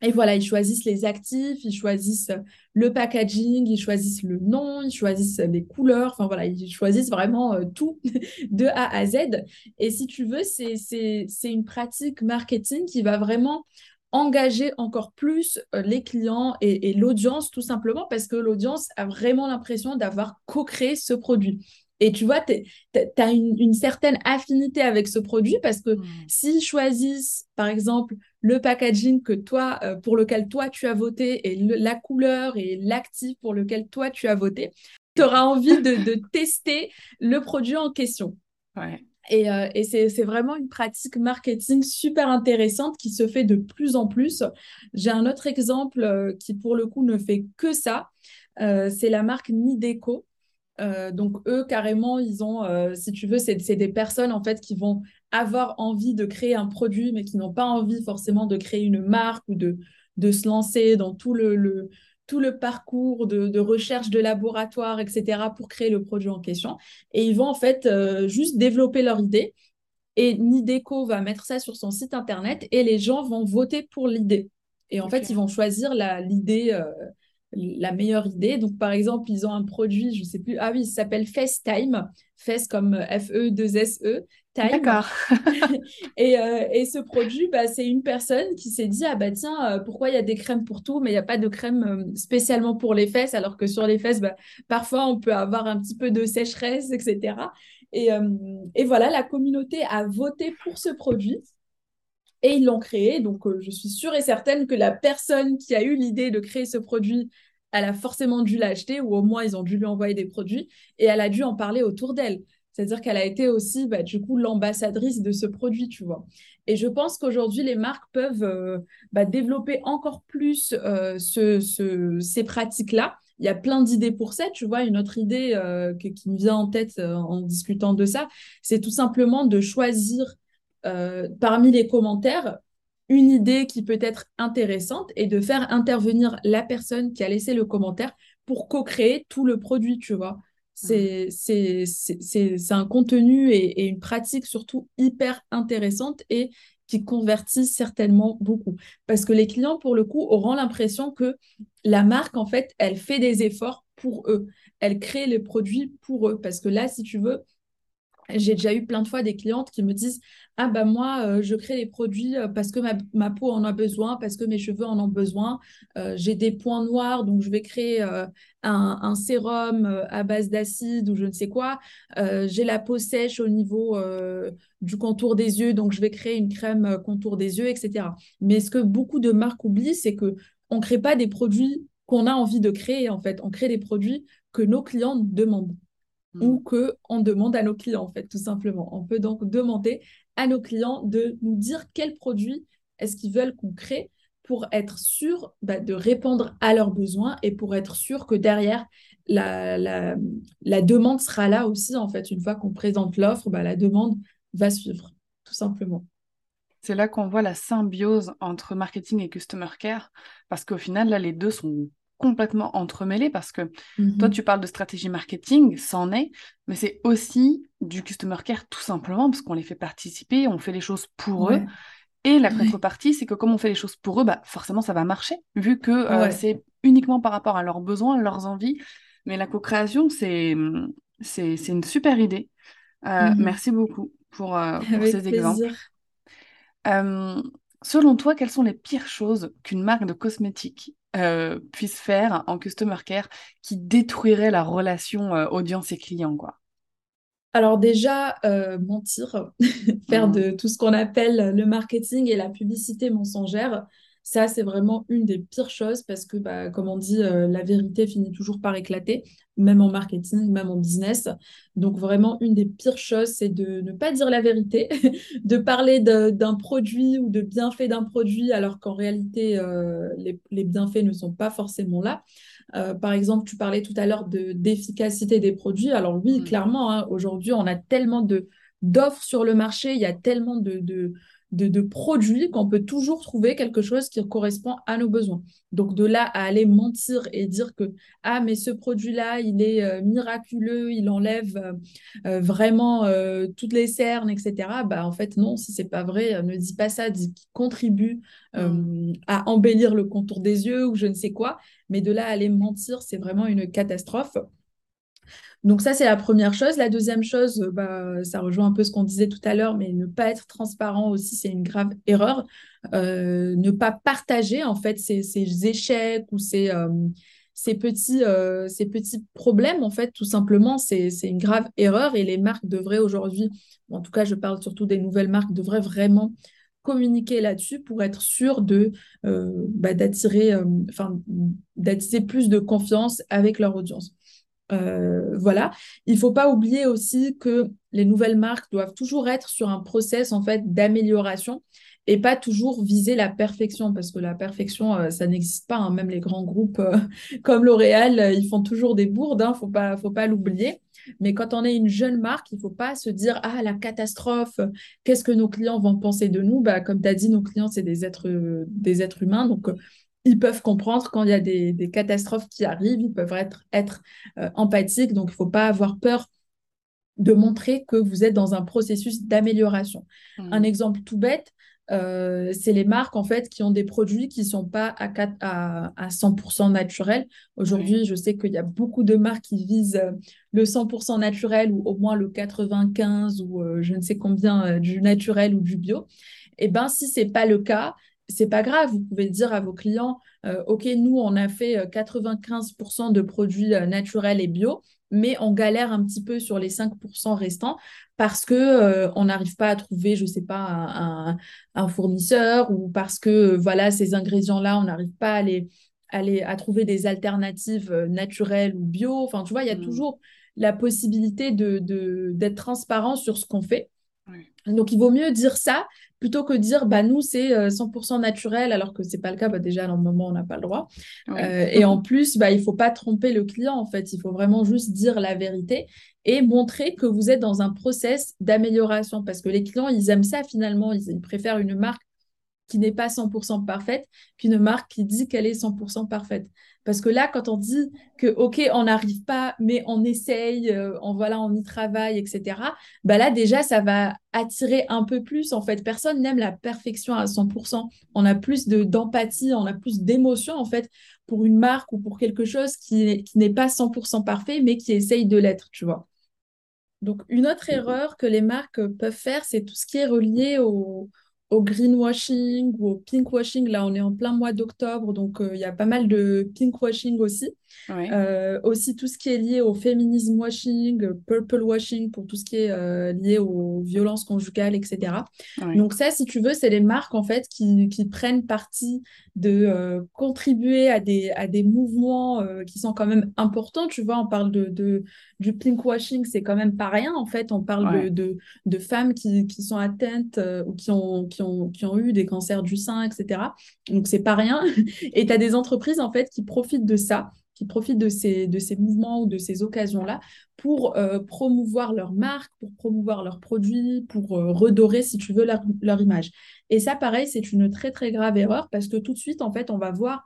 et voilà, ils choisissent les actifs, ils choisissent le packaging, ils choisissent le nom, ils choisissent les couleurs, enfin voilà, ils choisissent vraiment tout de A à Z. Et si tu veux, c'est une pratique marketing qui va vraiment engager encore plus euh, les clients et, l'audience, tout simplement parce que l'audience a vraiment l'impression d'avoir co-créé ce produit. Et tu vois, tu as une, certaine affinité avec ce produit parce que hmm. s'ils choisissent, par exemple, le packaging que toi, euh, pour lequel toi tu as voté et la couleur et l'actif pour lequel toi tu as voté, tu auras envie de, de, tester le produit en question. Ouais. Et, euh, c'est vraiment une pratique marketing super intéressante qui se fait de plus en plus. J'ai un autre exemple euh, qui, pour le coup, ne fait que ça. Euh, c'est la marque Nideco. donc, eux, carrément, ils ont, si tu veux, c'est des personnes, en fait, qui vont avoir envie de créer un produit, mais qui n'ont pas envie forcément de créer une marque ou de, se lancer dans tout le tout le parcours de, recherche de laboratoire, etc., pour créer le produit en question. Et ils vont en fait euh, juste développer leur idée. Et Nideco va mettre ça sur son site internet et les gens vont voter pour l'idée. Et en fait, ils vont choisir l'idée, euh, la, meilleure idée. Donc, par exemple, ils ont un produit, je ne sais plus, ah oui, il s'appelle FaceTime. Face comme F-E-2-S-E. D'accord. et, euh, et, ce produit, bah, c'est une personne qui s'est dit, ah bah tiens, euh, pourquoi il y a des crèmes pour tout, mais il n'y a pas de crème euh, spécialement pour les fesses, alors que sur les fesses, bah, parfois on peut avoir un petit peu de sécheresse, etc. Et, et voilà, la communauté a voté pour ce produit. Et ils l'ont créé. Donc, je suis sûre et certaine que la personne qui a eu l'idée de créer ce produit elle a forcément dû l'acheter ou au moins ils ont dû lui envoyer des produits et elle a dû en parler autour d'elle. C'est-à-dire qu'elle a été aussi, bah, du coup, l'ambassadrice de ce produit, tu vois. Et je pense qu'aujourd'hui, les marques peuvent euh, bah, développer encore plus euh, ce, ces pratiques-là. Il y a plein d'idées pour ça. Tu vois, une autre idée euh, qui me vient en tête en discutant de ça, c'est tout simplement de choisir parmi les commentaires une idée qui peut être intéressante et de faire intervenir la personne qui a laissé le commentaire pour co-créer tout le produit, tu vois. C'est mmh. un contenu et, et, une pratique surtout hyper intéressante et qui convertit certainement beaucoup. Parce que les clients, pour le coup, auront l'impression que la marque, en fait, elle fait des efforts pour eux. Elle crée les produits pour eux. Parce que là, si tu veux, j'ai déjà eu plein de fois des clientes qui me disent Ah, bah moi, euh, je crée les produits euh, parce que ma, peau en a besoin, parce que mes cheveux en ont besoin. Euh, j'ai des points noirs, donc je vais créer un, sérum à base d'acide ou je ne sais quoi. j'ai la peau sèche au niveau du contour des yeux, donc je vais créer une crème contour des yeux, etc. Mais ce que beaucoup de marques oublient, c'est que on ne crée pas des produits qu'on a envie de créer, en fait. On crée des produits que nos clients demandent ou mm. qu'on demande à nos clients, en fait, tout simplement. On peut donc demander à nos clients de nous dire quels produits est-ce qu'ils veulent qu'on crée pour être sûr bah, de répondre à leurs besoins et pour être sûr que derrière, la, la, demande sera là aussi, en fait. Une fois qu'on présente l'offre, bah, la demande va suivre, tout simplement. C'est là qu'on voit la symbiose entre marketing et customer care, parce qu'au final, là, les deux sont complètement entremêlés parce que toi, mhm. tu parles de stratégie marketing, c'en est, mais c'est aussi du customer care tout simplement parce qu'on les fait participer, on fait les choses pour eux. Et la contrepartie, c'est que comme on fait les choses pour eux, bah, forcément, ça va marcher, vu que euh, c'est uniquement par rapport à leurs besoins, leurs envies. Mais la co-création, c'est, c'est, une super idée. Euh, mhm. Merci beaucoup pour, euh, ces exemples. selon toi, quelles sont les pires choses qu'une marque de cosmétiques euh, puisse faire en customer care qui détruirait la relation euh, audience et client, quoi alors déjà, euh, mentir, faire mmh. de tout ce qu'on appelle le marketing et la publicité mensongère, ça, c'est vraiment une des pires choses parce que, bah, comme on dit, euh, la vérité finit toujours par éclater, même en marketing, même en business. Donc, vraiment, une des pires choses, c'est de ne pas dire la vérité, de parler d'un produit ou de bienfaits d'un produit alors qu'en réalité, euh, les, bienfaits ne sont pas forcément là. Euh, par exemple, tu parlais tout à l'heure d'efficacité des produits. Alors oui, mmh. clairement, hein, aujourd'hui, on a tellement d'offres sur le marché, il y a tellement de de, produits qu'on peut toujours trouver quelque chose qui correspond à nos besoins. Donc de là à aller mentir et dire que ah mais ce produit-là il est euh, miraculeux, il enlève euh, euh, vraiment toutes les cernes, etc. Bah en fait non, si c'est pas vrai, ne dis pas ça, dis qu'il contribue mmh. à embellir le contour des yeux ou je ne sais quoi. Mais de là à aller mentir, c'est vraiment une catastrophe. Donc ça, c'est la première chose. La deuxième chose, euh, bah, ça rejoint un peu ce qu'on disait tout à l'heure, mais ne pas être transparent aussi, c'est une grave erreur. Euh, ne pas partager en fait ces, échecs ou ces, euh, ces, petits, problèmes, en fait, tout simplement, c'est une grave erreur et les marques devraient aujourd'hui, en tout cas, je parle surtout des nouvelles marques, devraient vraiment communiquer là-dessus pour être sûr de bah, d'attirer enfin d'attiser plus de confiance avec leur audience. Euh, voilà. Il faut pas oublier aussi que les nouvelles marques doivent toujours être sur un process en fait d'amélioration et pas toujours viser la perfection parce que la perfection euh, ça n'existe pas. Hein. Même les grands groupes euh, comme L'Oréal, ils font toujours des bourdes. Hein. Faut pas, faut pas l'oublier. Mais quand on est une jeune marque, il faut pas se dire ah la catastrophe. Qu'est-ce que nos clients vont penser de nous? Bah comme tu as dit, nos clients c'est des êtres, des êtres humains donc ils peuvent comprendre quand il y a des, catastrophes qui arrivent, ils peuvent être, être euh, empathiques, donc il ne faut pas avoir peur de montrer que vous êtes dans un processus d'amélioration. Mmh. Un exemple tout bête, euh, c'est les marques en fait qui ont des produits qui ne sont pas à, 4, à, 100% naturels. Aujourd'hui, je sais qu'il y a beaucoup de marques qui visent euh, le 100% naturel ou au moins le 95 ou je ne sais combien du naturel ou du bio. Et eh bien, si ce n'est pas le cas, c'est pas grave, vous pouvez dire à vos clients, euh, OK, nous, on a fait 95% euh, de produits euh, naturels et bio, mais on galère un petit peu sur les 5% restants parce que on n'arrive pas à trouver, je sais pas, un, fournisseur ou parce que voilà, ces ingrédients-là, on n'arrive pas à les, à, trouver des alternatives naturelles ou bio. Enfin, tu vois, il y a mmh. toujours la possibilité de, d'être transparent sur ce qu'on fait. Donc, il vaut mieux dire ça plutôt que dire bah nous c'est 100% euh, naturel alors que c'est pas le cas bah, déjà à un moment on n'a pas le droit. Euh, et en plus bah il faut pas tromper le client en fait. Il faut vraiment juste dire la vérité et montrer que vous êtes dans un process d'amélioration. Parce que les clients ils aiment ça finalement. Ils préfèrent une marque qui n'est pas 100% parfaite qu'une marque qui dit qu'elle est 100% parfaite. Parce que là, quand on dit que, OK, on n'arrive pas, mais on essaye, euh, on, voilà, on y travaille, etc., bah là, déjà, ça va attirer un peu plus. En fait, personne n'aime la perfection à 100%. On a plus d'empathie, on a plus d'émotion, en fait, pour une marque ou pour quelque chose qui, qui n'est pas 100% parfait, mais qui essaye de l'être, tu vois. Donc, une autre erreur que les marques peuvent faire, c'est tout ce qui est relié au, au greenwashing ou au pinkwashing. Là, on est en plein mois d'octobre, donc euh, il y a pas mal de pinkwashing aussi. Euh, aussi tout ce qui est lié au féminisme washing, purple washing pour tout ce qui est euh, lié aux violences conjugales, etc. Donc ça, si tu veux, c'est les marques en fait qui, qui prennent parti de euh, contribuer à des, à des mouvements qui sont quand même importants. Tu vois, on parle de, de du pinkwashing, c'est quand même pas rien en fait. On parle de, de, de, femmes qui, qui sont atteintes ou qui ont, qui, ont, qui ont eu des cancers du sein, etc. Donc c'est pas rien. Et tu as des entreprises en fait qui profitent de ça qui profitent de ces, de ces mouvements ou de ces occasions-là pour euh, promouvoir leur marque, pour promouvoir leurs produits, pour euh, redorer, si tu veux, leur, image. Et ça, pareil, c'est une très, très grave erreur parce que tout de suite, en fait, on va voir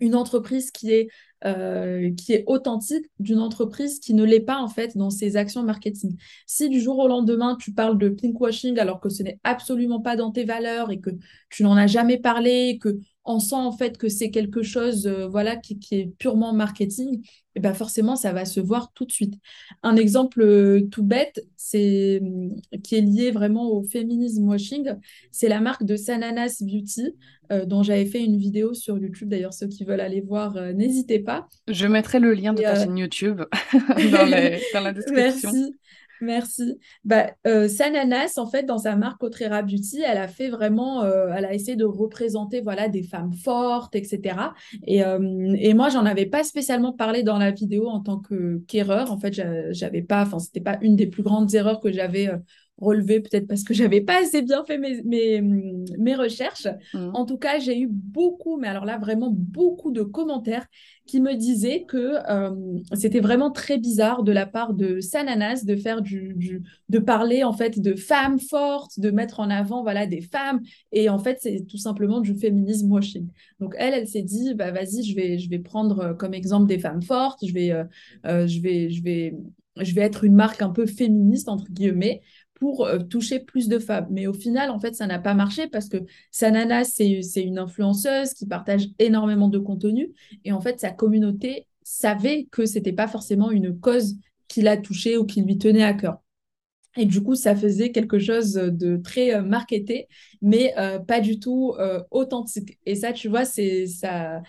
une entreprise qui est, euh, qui est authentique d'une entreprise qui ne l'est pas en fait dans ses actions marketing. Si du jour au lendemain tu parles de pinkwashing alors que ce n'est absolument pas dans tes valeurs et que tu n'en as jamais parlé, que on sent en fait que c'est quelque chose euh, voilà qui, est purement marketing, et ben forcément ça va se voir tout de suite. Un exemple euh, tout bête, c'est mm, qui est lié vraiment au féminisme washing, c'est la marque de Sananas Beauty euh, dont j'avais fait une vidéo sur YouTube. D'ailleurs ceux qui veulent aller voir, n'hésitez pas. Je mettrai le lien de ta chaîne YouTube dans, dans, la description. Merci. Merci. Bah, euh, Sananas, en fait, dans sa marque Otrera Beauty, elle a fait vraiment, euh, elle a essayé de représenter voilà, des femmes fortes, etc. Et, euh, et moi, j'en avais pas spécialement parlé dans la vidéo en tant que qu'erreur. En fait, j'avais pas, enfin, c'était pas une des plus grandes erreurs que j'avais relevé, peut-être parce que j'avais pas assez bien fait mes, mes, mes recherches. Mmh. En tout cas, j'ai eu beaucoup, mais alors là, vraiment beaucoup de commentaires qui me disaient que euh, c'était vraiment très bizarre de la part de Sananas de faire du, du, de parler en fait de femmes fortes, de mettre en avant voilà des femmes et en fait c'est tout simplement du féminisme washing. Donc elle, elle s'est dit bah vas-y, je vais je vais prendre euh, comme exemple des femmes fortes, je vais euh, euh, je vais je vais je vais être une marque un peu féministe entre guillemets pour euh, toucher plus de femmes. Mais au final, en fait, ça n'a pas marché parce que Sanana, c'est une influenceuse qui partage énormément de contenu. Et en fait, sa communauté savait que c'était pas forcément une cause qui l'a touchée ou qui lui tenait à cœur. Et du coup, ça faisait quelque chose de très euh, marketé, mais euh, pas du tout authentique. Et ça, tu vois, c'est ça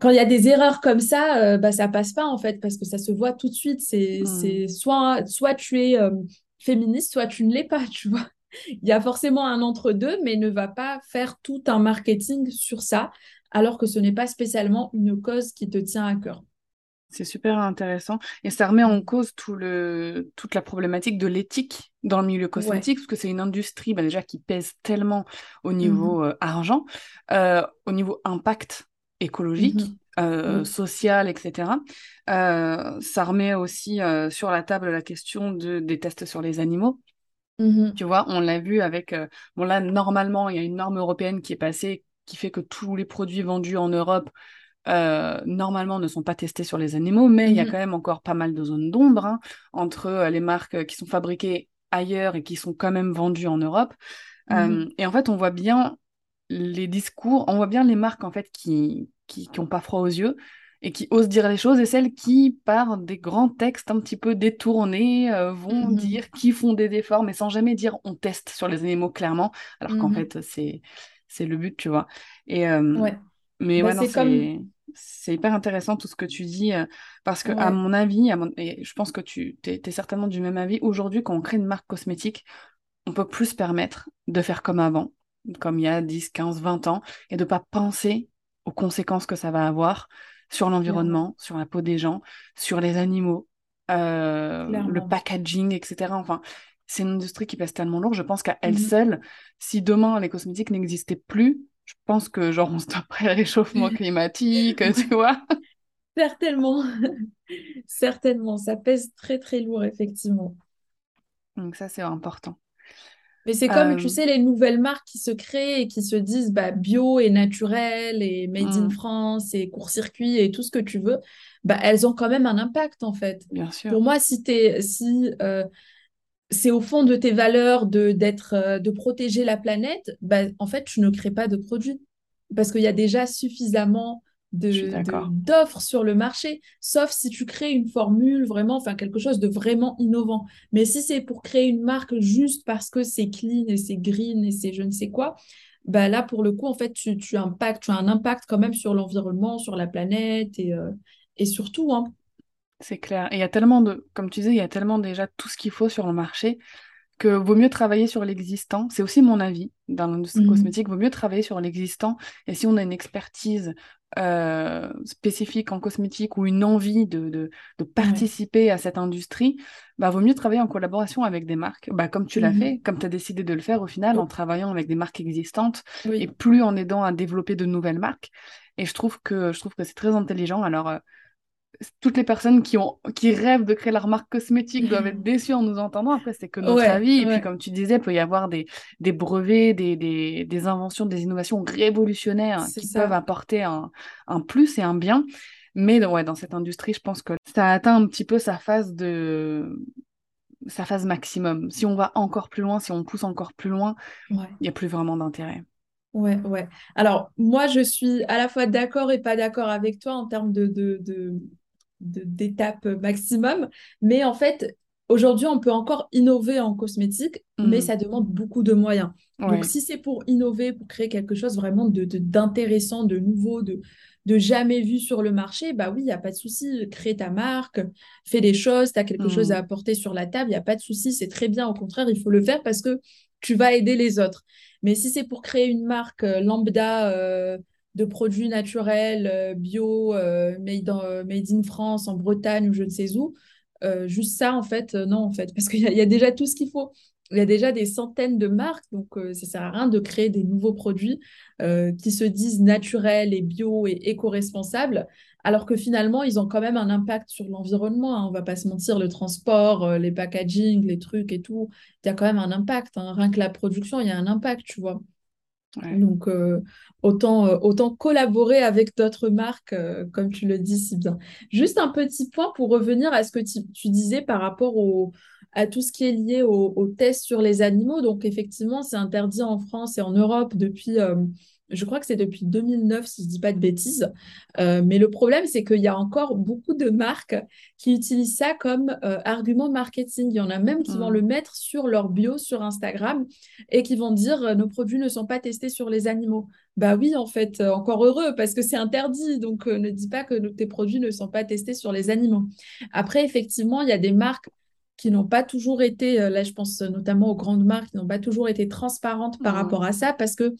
quand il y a des erreurs comme ça, bah, ça passe pas en fait, parce que ça se voit tout de suite. C'est mmh. soit, soit tu es féministe, soit tu ne l'es pas, tu vois. Il y a forcément un entre-deux, mais ne va pas faire tout un marketing sur ça, alors que ce n'est pas spécialement une cause qui te tient à cœur. C'est super intéressant. Et ça remet en cause tout le, toute la problématique de l'éthique dans le milieu cosmétique, parce que c'est une industrie bah, déjà qui pèse tellement au niveau mmh euh, argent, euh, au niveau impact écologique, mmh euh, social, etc. Euh, ça remet aussi euh, sur la table la question de, des tests sur les animaux. Mmh tu vois, on l'a vu avec... bon là, normalement, il y a une norme européenne qui est passée qui fait que tous les produits vendus en Europe, normalement, ne sont pas testés sur les animaux, mais il y a mmh quand même encore pas mal de zones d'ombre hein, entre les marques qui sont fabriquées ailleurs et qui sont quand même vendues en Europe. et en fait, on voit bien les discours, on voit bien les marques en fait qui qui n'ont pas froid aux yeux et qui osent dire les choses et celles qui, par des grands textes un petit peu détournés, euh, vont mmh dire qui font des efforts, mais sans jamais dire on teste sur les animaux clairement, alors qu'en mmh fait c'est c'est le but, tu vois. Et euh, ouais. mais bah, ouais, c'est hyper intéressant tout ce que tu dis euh, parce que à mon avis, et je pense que tu es, certainement du même avis, aujourd'hui quand on crée une marque cosmétique, on peut plus se permettre de faire comme avant, comme il y a 10, 15, 20 ans, et de pas penser aux conséquences que ça va avoir sur l'environnement, sur la peau des gens, sur les animaux, euh, le packaging, etc. Enfin, c'est une industrie qui pèse tellement lourd. Je pense qu'à elle mmh seule, si demain les cosmétiques n'existaient plus, je pense que genre on stopperait le réchauffement climatique, tu vois. Certainement, certainement, ça pèse très très lourd effectivement. Donc ça c'est important. Mais c'est comme, tu euh. sais, les nouvelles marques qui se créent et qui se disent bah, bio et naturel et made in mm. France et court-circuit et tout ce que tu veux, bah, elles ont quand même un impact en fait. Bien sûr. Pour moi, si, es, si euh, c'est au fond de tes valeurs de, d'être, euh, de protéger la planète, bah, en fait, tu ne crées pas de produits. Parce qu'il y a déjà suffisamment d'offres sur le marché, sauf si tu crées une formule vraiment, enfin quelque chose de vraiment innovant. Mais si c'est pour créer une marque juste parce que c'est clean et c'est green et c'est je ne sais quoi, bah là pour le coup en fait tu, tu, impactes, tu as un impact quand même sur l'environnement, sur la planète et, euh, et surtout. Hein. C'est clair. Et il y a tellement de, comme tu disais, il y a tellement déjà tout ce qu'il faut sur le marché que vaut mieux travailler sur l'existant. C'est aussi mon avis dans l'industrie mmh. cosmétique. Vaut mieux travailler sur l'existant. Et si on a une expertise euh, spécifique en cosmétique ou une envie de, de, participer à cette industrie, bah, vaut mieux travailler en collaboration avec des marques, bah, comme tu l'as mmh fait, comme tu as décidé de le faire au final, en travaillant avec des marques existantes et plus en aidant à développer de nouvelles marques. Et je trouve que, je trouve que c'est très intelligent. Alors, euh, toutes les personnes qui, ont, qui rêvent de créer leur marque cosmétique doivent être déçues en nous entendant. Après, c'est que notre avis. Et puis, comme tu disais, il peut y avoir des, des brevets, des, des, des, inventions, des innovations révolutionnaires qui peuvent apporter un, un, plus et un bien. Mais ouais, dans cette industrie, je pense que ça atteint un petit peu sa phase de sa phase maximum. Si on va encore plus loin, si on pousse encore plus loin, il n'y a plus vraiment d'intérêt. Ouais, ouais. Alors, moi, je suis à la fois d'accord et pas d'accord avec toi en termes de, de, d'étape maximum. Mais en fait, aujourd'hui, on peut encore innover en cosmétique, mais mm. ça demande beaucoup de moyens. Donc, si c'est pour innover, pour créer quelque chose vraiment de, d'intéressant, de, nouveau, de, de jamais vu sur le marché, bah oui, il n'y a pas de souci. Crée ta marque, fais des choses, tu as quelque chose à mm. apporter sur la table, il n'y a pas de souci, c'est très bien. Au contraire, il faut le faire parce que tu vas aider les autres. Mais si c'est pour créer une marque euh, lambda, euh, de produits naturels, euh, bio, euh, made, euh, made, in France, en Bretagne ou je ne sais où. juste ça, en fait, non, en fait, parce qu'il y, a déjà tout ce qu'il faut. il y a déjà des centaines de marques, donc ça ne sert à rien de créer des nouveaux produits qui se disent naturels et bio et éco-responsables, alors que finalement, ils ont quand même un impact sur l'environnement. Hein. On va pas se mentir, le transport, les packaging, les trucs et tout, il y a quand même un impact. Hein. Rien que la production, il y a un impact, tu vois. Donc, euh, autant, euh, autant collaborer avec d'autres marques, euh, comme tu le dis si bien. Juste un petit point pour revenir à ce que tu, disais par rapport au, à tout ce qui est lié aux tests sur les animaux. Donc, effectivement, c'est interdit en France et en Europe depuis je crois que c'est depuis 2009, si je ne dis pas de bêtises. Euh, mais le problème, c'est qu'il y a encore beaucoup de marques qui utilisent ça comme euh, argument marketing. Il y en a même qui vont le hmm. mettre sur leur bio sur Instagram et qui vont dire euh, nos produits ne sont pas testés sur les animaux. Bah oui, en fait, encore heureux parce que c'est interdit. Donc, ne dis pas que tes produits ne sont pas testés sur les animaux. Après, effectivement, il y a des marques qui n'ont pas toujours été, là je pense notamment aux grandes marques, qui n'ont pas toujours été transparentes par hmm. rapport à ça parce que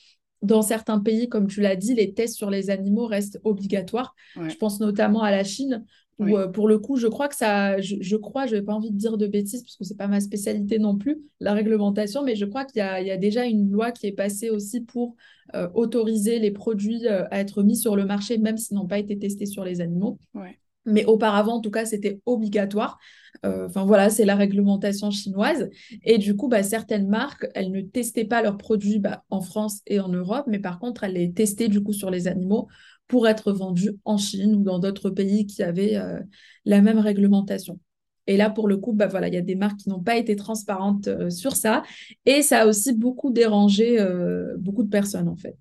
dans certains pays, comme tu l'as dit, les tests sur les animaux restent obligatoires. Je pense notamment à la Chine, où euh, pour le coup, je crois que ça, je, crois, je n'ai pas envie de dire de bêtises, parce que ce n'est pas ma spécialité non plus, la réglementation, mais je crois qu'il y, a déjà une loi qui est passée aussi pour euh, autoriser les produits euh, à être mis sur le marché, même s'ils n'ont pas été testés sur les animaux. Mais auparavant, en tout cas, c'était obligatoire. Euh, enfin voilà, c'est la réglementation chinoise. Et du coup, bah, certaines marques, elles ne testaient pas leurs produits bah, en France et en Europe, mais par contre, elles les testaient du coup sur les animaux pour être vendus en Chine ou dans d'autres pays qui avaient euh, la même réglementation. Et là, pour le coup, bah, voilà, il y a des marques qui n'ont pas été transparentes euh, sur ça. Et ça a aussi beaucoup dérangé beaucoup de personnes, en fait.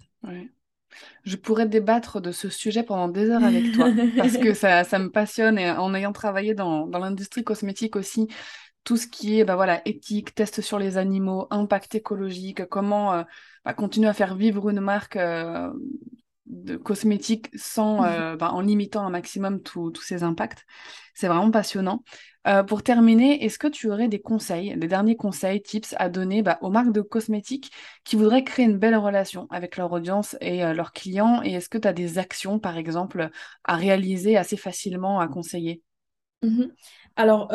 Je pourrais débattre de ce sujet pendant des heures avec toi, parce que ça, ça me passionne et en ayant travaillé dans, dans l'industrie cosmétique aussi, tout ce qui est bah voilà, éthique, test sur les animaux, impact écologique, comment euh, bah, continuer à faire vivre une marque euh, de cosmétique sans, euh, bah, en limitant un maximum tous ces impacts. C'est vraiment passionnant. Euh, pour terminer, est-ce que tu aurais des conseils, des derniers conseils, tips à donner bah, aux marques de cosmétiques qui voudraient créer une belle relation avec leur audience et euh, leurs clients? Et est-ce que tu as des actions, par exemple, à réaliser assez facilement, à conseiller? Mmh Alors,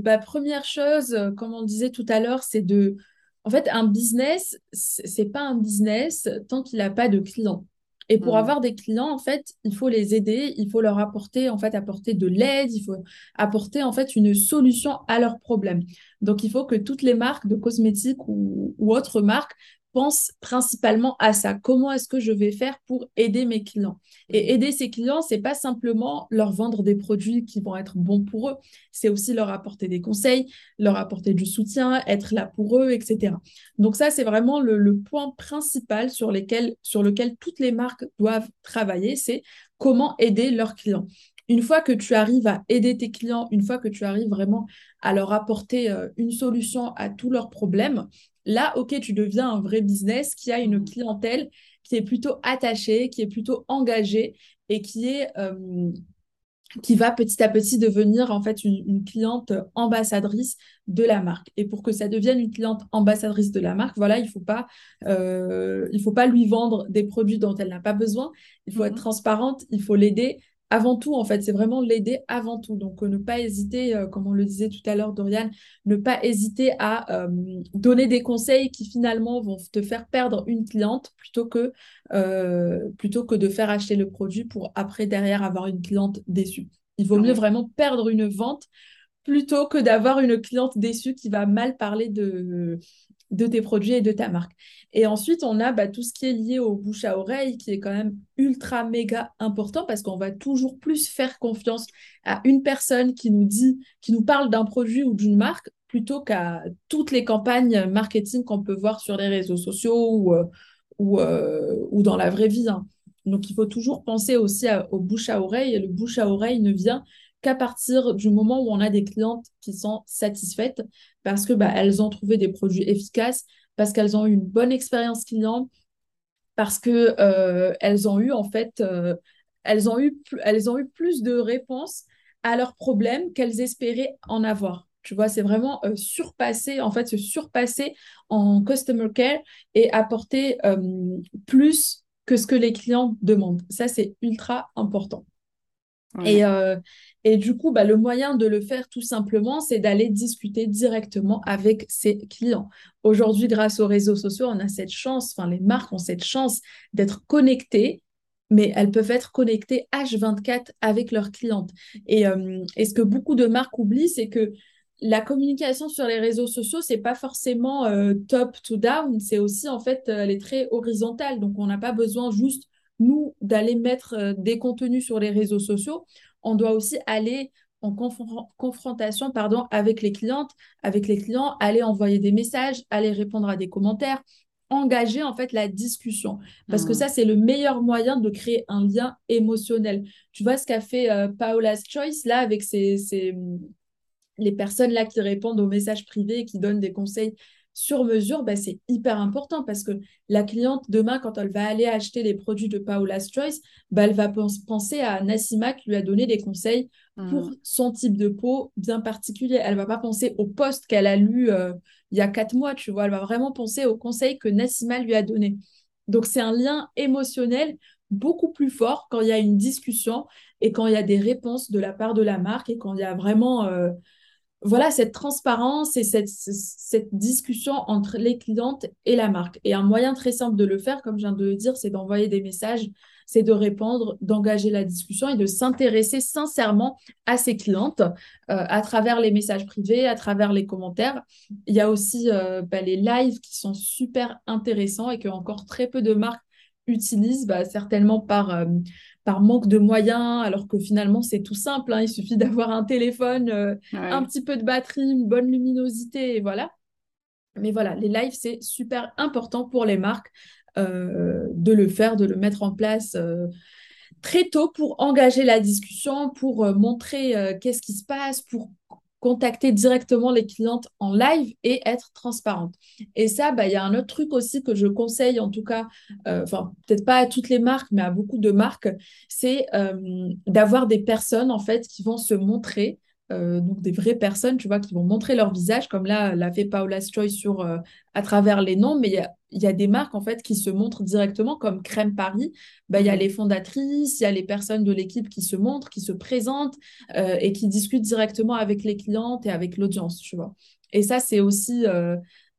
bah, première chose, comme on disait tout à l'heure, c'est de... En fait, un business, c'est pas un business tant qu'il n'a pas de clients. Et pour mmh. avoir des clients, en fait, il faut les aider, il faut leur apporter, en fait, apporter de l'aide, il faut apporter, en fait, une solution à leurs problèmes. Donc, il faut que toutes les marques de cosmétiques ou, ou autres marques pense principalement à ça. Comment est-ce que je vais faire pour aider mes clients? Et aider ces clients, c'est pas simplement leur vendre des produits qui vont être bons pour eux, c'est aussi leur apporter des conseils, leur apporter du soutien, être là pour eux, etc. Donc ça, c'est vraiment le, point principal sur, lesquels, sur lequel toutes les marques doivent travailler, c'est comment aider leurs clients. Une fois que tu arrives à aider tes clients, une fois que tu arrives vraiment à leur apporter euh, une solution à tous leurs problèmes, Là, OK, tu deviens un vrai business qui a une mmh. clientèle qui est plutôt attachée, qui est plutôt engagée et qui est euh, qui va petit à petit devenir en fait une, cliente ambassadrice de la marque. Et pour que ça devienne une cliente ambassadrice de la marque, voilà, il faut pas euh, il faut pas lui vendre des produits dont elle n'a pas besoin. Il faut être mmh. transparente, il faut l'aider, avant tout, en fait, c'est vraiment l'aider avant tout. Donc, euh, ne pas hésiter, euh, comme on le disait tout à l'heure, Dorian, ne pas hésiter à euh, donner des conseils qui finalement vont te faire perdre une cliente plutôt que, plutôt que de faire acheter le produit pour après, derrière, avoir une cliente déçue. Il vaut mieux vraiment perdre une vente plutôt que d'avoir une cliente déçue qui va mal parler de, de tes produits et de ta marque. Et ensuite, on a bah, tout ce qui est lié au bouche à oreille, qui est quand même ultra méga important parce qu'on va toujours plus faire confiance à une personne qui nous dit, qui nous parle d'un produit ou d'une marque, plutôt qu'à toutes les campagnes marketing qu'on peut voir sur les réseaux sociaux ou, euh, euh, ou dans la vraie vie. Hein. Donc, il faut toujours penser aussi au bouche à oreille. Et le bouche à oreille ne vient qu'à partir du moment où on a des clientes qui sont satisfaites parce que bah, elles ont trouvé des produits efficaces, parce qu'elles ont eu une bonne expérience client, parce que euh, elles ont eu en fait euh, elles ont eu plus de réponses à leurs problèmes qu'elles espéraient en avoir. Tu vois, c'est vraiment euh, surpasser, en fait, se surpasser en customer care et apporter plus que ce que les clients demandent. Ça, c'est ultra important. Et, euh, et du coup, bah, le moyen de le faire tout simplement, c'est d'aller discuter directement avec ses clients. Aujourd'hui, grâce aux réseaux sociaux, on a cette chance, enfin les marques ont cette chance d'être connectées, mais elles peuvent être connectées H24 avec leurs clientes. Et, euh, et ce que beaucoup de marques oublient, c'est que la communication sur les réseaux sociaux, c'est pas forcément euh, top to down, c'est aussi en fait, elle est très horizontale. Donc, on n'a pas besoin juste nous, d'aller mettre euh, des contenus sur les réseaux sociaux, on doit aussi aller en confrontation pardon, avec les clientes, avec les clients, aller envoyer des messages, aller répondre à des commentaires, engager en fait la discussion. Parce que mmh. ça, c'est le meilleur moyen de créer un lien émotionnel. Tu vois ce qu'a fait euh, Paola's Choice là avec les personnes là qui répondent aux messages privés, qui donnent des conseils sur mesure, bah, c'est hyper important parce que la cliente, demain, quand elle va aller acheter les produits de Paola's Choice, bah, elle va penser à Nassima qui lui a donné des conseils pour mmh. son type de peau bien particulier. Elle va pas penser au poste qu'elle a lu euh, il y a quatre mois, tu vois. Elle va vraiment penser aux conseils que Nassima lui a donné. Donc, c'est un lien émotionnel beaucoup plus fort quand il y a une discussion et quand il y a des réponses de la part de la marque et quand il y a vraiment... Euh, voilà, cette transparence et cette, discussion entre les clientes et la marque. Et un moyen très simple de le faire, comme je viens de le dire, c'est d'envoyer des messages, c'est de répondre, d'engager la discussion et de s'intéresser sincèrement à ses clientes euh, à travers les messages privés, à travers les commentaires. Il y a aussi euh, bah, les lives qui sont super intéressants et que encore très peu de marques utilisent, bah, certainement par... Euh, par manque de moyens, alors que finalement c'est tout simple, hein. il suffit d'avoir un téléphone, euh, un petit peu de batterie, une bonne luminosité, et voilà. Mais voilà, les lives, c'est super important pour les marques euh, de le faire, de le mettre en place très tôt pour engager la discussion, pour montrer qu'est-ce qui se passe, pour contacter directement les clientes en live et être transparente. Et ça, bah, il y a un autre truc aussi que je conseille, en tout cas, euh, enfin, peut-être pas à toutes les marques, mais à beaucoup de marques, c'est euh, d'avoir des personnes, en fait, qui vont se montrer euh, donc des vraies personnes, tu vois, qui vont montrer leur visage, comme là l'a fait Paula's Choice sur, euh, à travers les noms, mais il y a, des marques en fait qui se montrent directement, comme Crème Paris. Bah, il y a mhm. les fondatrices, il y a les personnes de l'équipe qui se montrent, qui se présentent euh, et qui discutent directement avec les clientes et avec l'audience, tu vois. Et ça, c'est aussi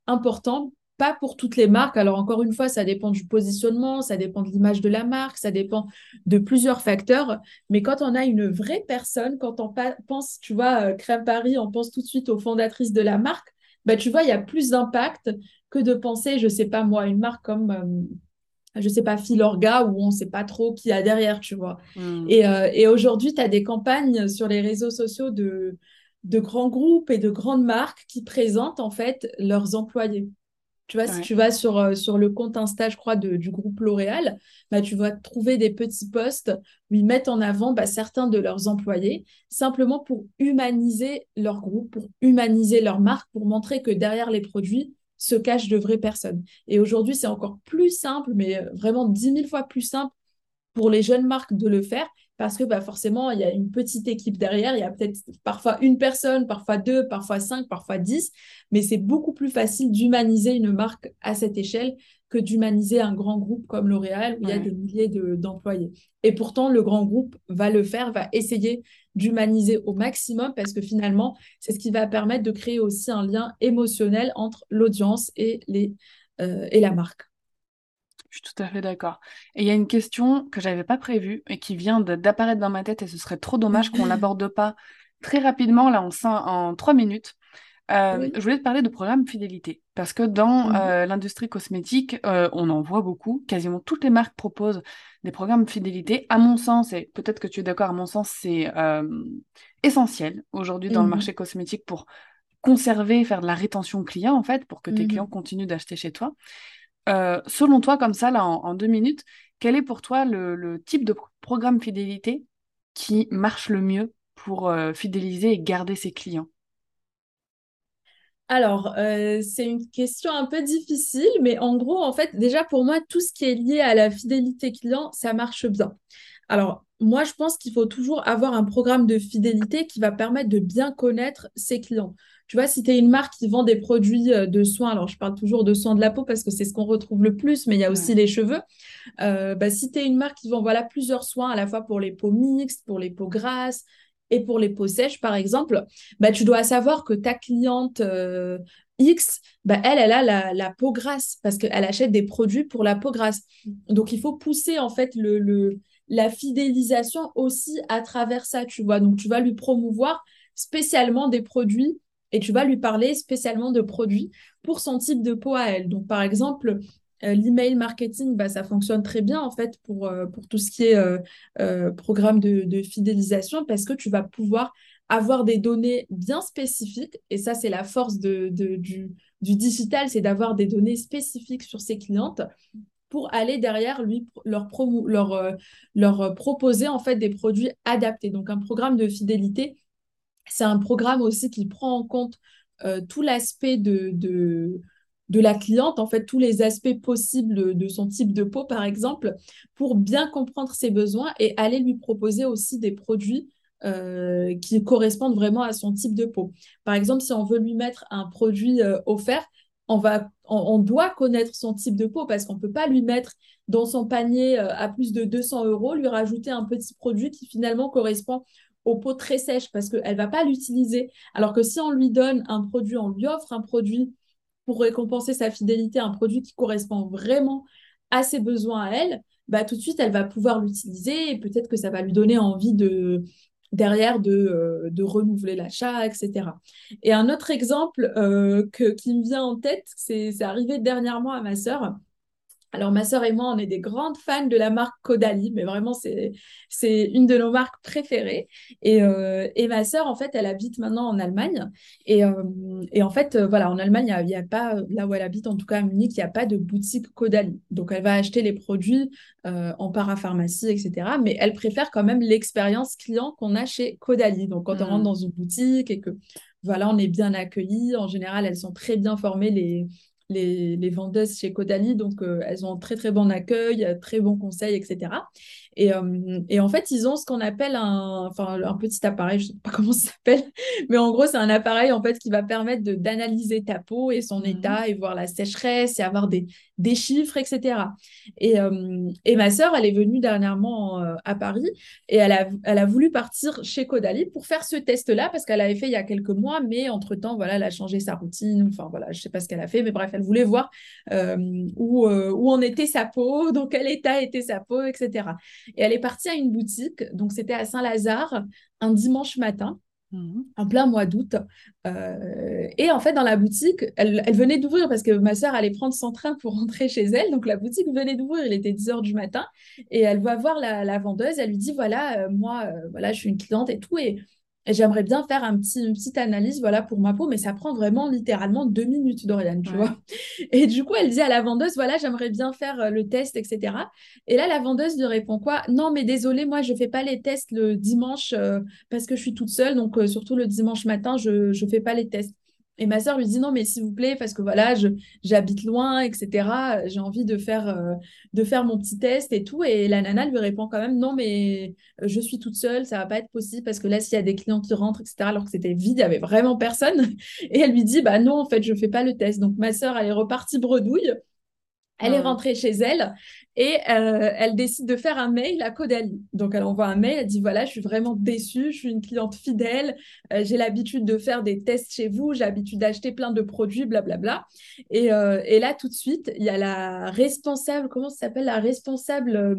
important pas pour toutes les marques. Alors encore une fois, ça dépend du positionnement, ça dépend de l'image de la marque, ça dépend de plusieurs facteurs. Mais quand on a une vraie personne, quand on pense, tu vois, euh, Crème Paris, on pense tout de suite aux fondatrices de la marque, bah, tu vois, il y a plus d'impact que de penser, je sais pas moi, une marque comme... Euh, je sais pas, Philorga, où on sait pas trop qui y a derrière, tu vois. Hmm. Et, euh, et aujourd'hui, tu as des campagnes sur les réseaux sociaux de, de grands groupes et de grandes marques qui présentent en fait leurs employés. Tu vois, si tu vas sur, euh, sur le compte Insta, je crois, du groupe L'Oréal, bah, tu vas trouver des petits posts où ils mettent en avant bah, certains de leurs employés, simplement pour humaniser leur groupe, pour humaniser leur marque, pour montrer que derrière les produits se cachent de vraies personnes. Et aujourd'hui, c'est encore plus simple, mais euh, vraiment dix mille fois plus simple pour les jeunes marques de le faire parce que bah, forcément, il y a une petite équipe derrière. Il y a peut-être parfois une personne, parfois deux, parfois cinq, parfois dix. Mais c'est beaucoup plus facile d'humaniser une marque à cette échelle que d'humaniser un grand groupe comme L'Oréal où il y a des milliers d'employés. et pourtant, le grand groupe va le faire, va essayer d'humaniser au maximum parce que finalement, c'est ce qui va permettre de créer aussi un lien émotionnel entre l'audience et, les, euh, et la marque. Je suis tout à fait d'accord. Et il y a une question que j'avais pas prévue et qui vient d'apparaître dans ma tête et ce serait trop dommage qu'on l'aborde pas très rapidement, là, en, en trois minutes. Euh, je voulais te parler de programme fidélité parce que dans mmh. euh, l'industrie cosmétique, euh, on en voit beaucoup. Quasiment toutes les marques proposent des programmes fidélité. À mon sens, et peut-être que tu es d'accord, à mon sens, c'est essentiel aujourd'hui dans le mmh. marché cosmétique pour conserver, faire de la rétention client en fait, pour que tes mmh clients continuent d'acheter chez toi. Euh, selon toi, comme ça, là, en, deux minutes, quel est pour toi le, type de programme fidélité qui marche le mieux pour euh, fidéliser et garder ses clients? Alors, euh, c'est une question un peu difficile, mais en gros, en fait, déjà pour moi, tout ce qui est lié à la fidélité client, ça marche bien. Alors, moi, je pense qu'il faut toujours avoir un programme de fidélité qui va permettre de bien connaître ses clients. Tu vois, si tu es une marque qui vend des produits de soins, alors je parle toujours de soins de la peau parce que c'est ce qu'on retrouve le plus, mais il y a aussi les cheveux. bah, si tu es une marque qui vend voilà, plusieurs soins, à la fois pour les peaux mixtes, pour les peaux grasses, et pour les peaux sèches, par exemple, bah, tu dois savoir que ta cliente X, bah, elle, elle a la, peau grasse parce qu'elle achète des produits pour la peau grasse. Donc, il faut pousser en fait le, la fidélisation aussi à travers ça, tu vois. Donc, tu vas lui promouvoir spécialement des produits et tu vas lui parler spécialement de produits pour son type de peau à elle. Donc, par exemple, euh, l'email marketing, bah, ça fonctionne très bien en fait pour, euh, tout ce qui est euh, programme de, fidélisation parce que tu vas pouvoir avoir des données bien spécifiques. Et ça, c'est la force du, du digital, c'est d'avoir des données spécifiques sur ses clientes pour aller derrière lui leur, leur, leur proposer en fait des produits adaptés. Donc un programme de fidélité, c'est un programme aussi qui prend en compte tout l'aspect de, de, de la cliente, en fait, tous les aspects possibles de son type de peau, par exemple, pour bien comprendre ses besoins et aller lui proposer aussi des produits euh, qui correspondent vraiment à son type de peau. Par exemple, si on veut lui mettre un produit euh, offert, on, va, on, doit connaître son type de peau parce qu'on ne peut pas lui mettre dans son panier euh, à plus de 200 euros, lui rajouter un petit produit qui finalement correspond aux peaux très sèches parce qu'elle ne va pas l'utiliser. Alors que si on lui donne un produit, on lui offre un produit pour récompenser sa fidélité, un produit qui correspond vraiment à ses besoins à elle, bah, tout de suite, elle va pouvoir l'utiliser et peut-être que ça va lui donner envie de derrière de, euh, de renouveler l'achat, etc. Et un autre exemple euh, que, qui me vient en tête, c'est arrivé dernièrement à ma sœur. Alors, ma sœur et moi, on est des grandes fans de la marque Caudalie, mais vraiment, c'est une de nos marques préférées. Et, euh, et ma sœur, en fait, elle habite maintenant en Allemagne. Et, euh, et en fait, euh, voilà, en Allemagne, il n'y a, pas, là où elle habite, en tout cas à Munich, il n'y a pas de boutique Caudalie. Donc, elle va acheter les produits en parapharmacie, etc. Mais elle préfère quand même l'expérience client qu'on a chez Caudalie. Donc, quand on rentre mmh. dans une boutique et que, voilà, on est bien accueilli, en général, elles sont très bien formées, les les, vendeuses chez Caudalie, donc euh, elles ont un très très bon accueil, euh, très bons conseils, etc. Euh, et, en fait, ils ont ce qu'on appelle un, enfin, un petit appareil, je ne sais pas comment ça s'appelle, mais en gros, c'est un appareil en fait qui va permettre d'analyser ta peau et son mmh état et voir la sécheresse et avoir des, des chiffres, etc. Et, et ma sœur, elle est venue dernièrement à Paris et elle a, elle a voulu partir chez Caudalie pour faire ce test-là parce qu'elle avait fait il y a quelques mois, mais entre-temps, voilà, elle a changé sa routine, enfin voilà, je ne sais pas ce qu'elle a fait, mais bref, elle voulait voir où, où en était sa peau, dans quel état était sa peau, etc. Et elle est partie à une boutique, donc c'était à Saint-Lazare, un dimanche matin. Mhm. en plein mois d'août. Euh, et en fait, dans la boutique, elle, venait d'ouvrir parce que ma soeur allait prendre son train pour rentrer chez elle. Donc, la boutique venait d'ouvrir, il était 10 h du matin. Et elle va voir la, vendeuse, elle lui dit Voilà, euh, moi, euh, voilà, je suis une cliente et tout. Et et j'aimerais bien faire un petit, une petite analyse voilà, pour ma peau, mais ça prend vraiment littéralement deux minutes, Dorian, tu vois. Et du coup, elle dit à la vendeuse, voilà, j'aimerais bien faire euh, le test, etc. Et là, la vendeuse lui répond quoi Non, mais désolé, moi, je ne fais pas les tests le dimanche euh, parce que je suis toute seule, donc euh, surtout le dimanche matin, je ne fais pas les tests. Et ma soeur lui dit non, mais s'il vous plaît, parce que voilà, j'habite loin, etc. J'ai envie de faire, euh, de faire mon petit test et tout. Et la nana lui répond quand même non, mais euh, je suis toute seule, ça va pas être possible parce que là, s'il y a des clients qui rentrent, etc., alors que c'était vide, il n'y avait vraiment personne. Et elle lui dit bah non, en fait, je fais pas le test. Donc ma soeur, elle est repartie bredouille. Elle est rentrée chez elle et euh, elle décide de faire un mail à Caudalie. Donc, elle envoie un mail, elle dit, voilà, je suis vraiment déçue, je suis une cliente fidèle, euh, j'ai l'habitude de faire des tests chez vous, j'ai l'habitude d'acheter plein de produits, blablabla. Et, euh, et là, tout de suite, il y a la responsable, comment ça s'appelle, la responsable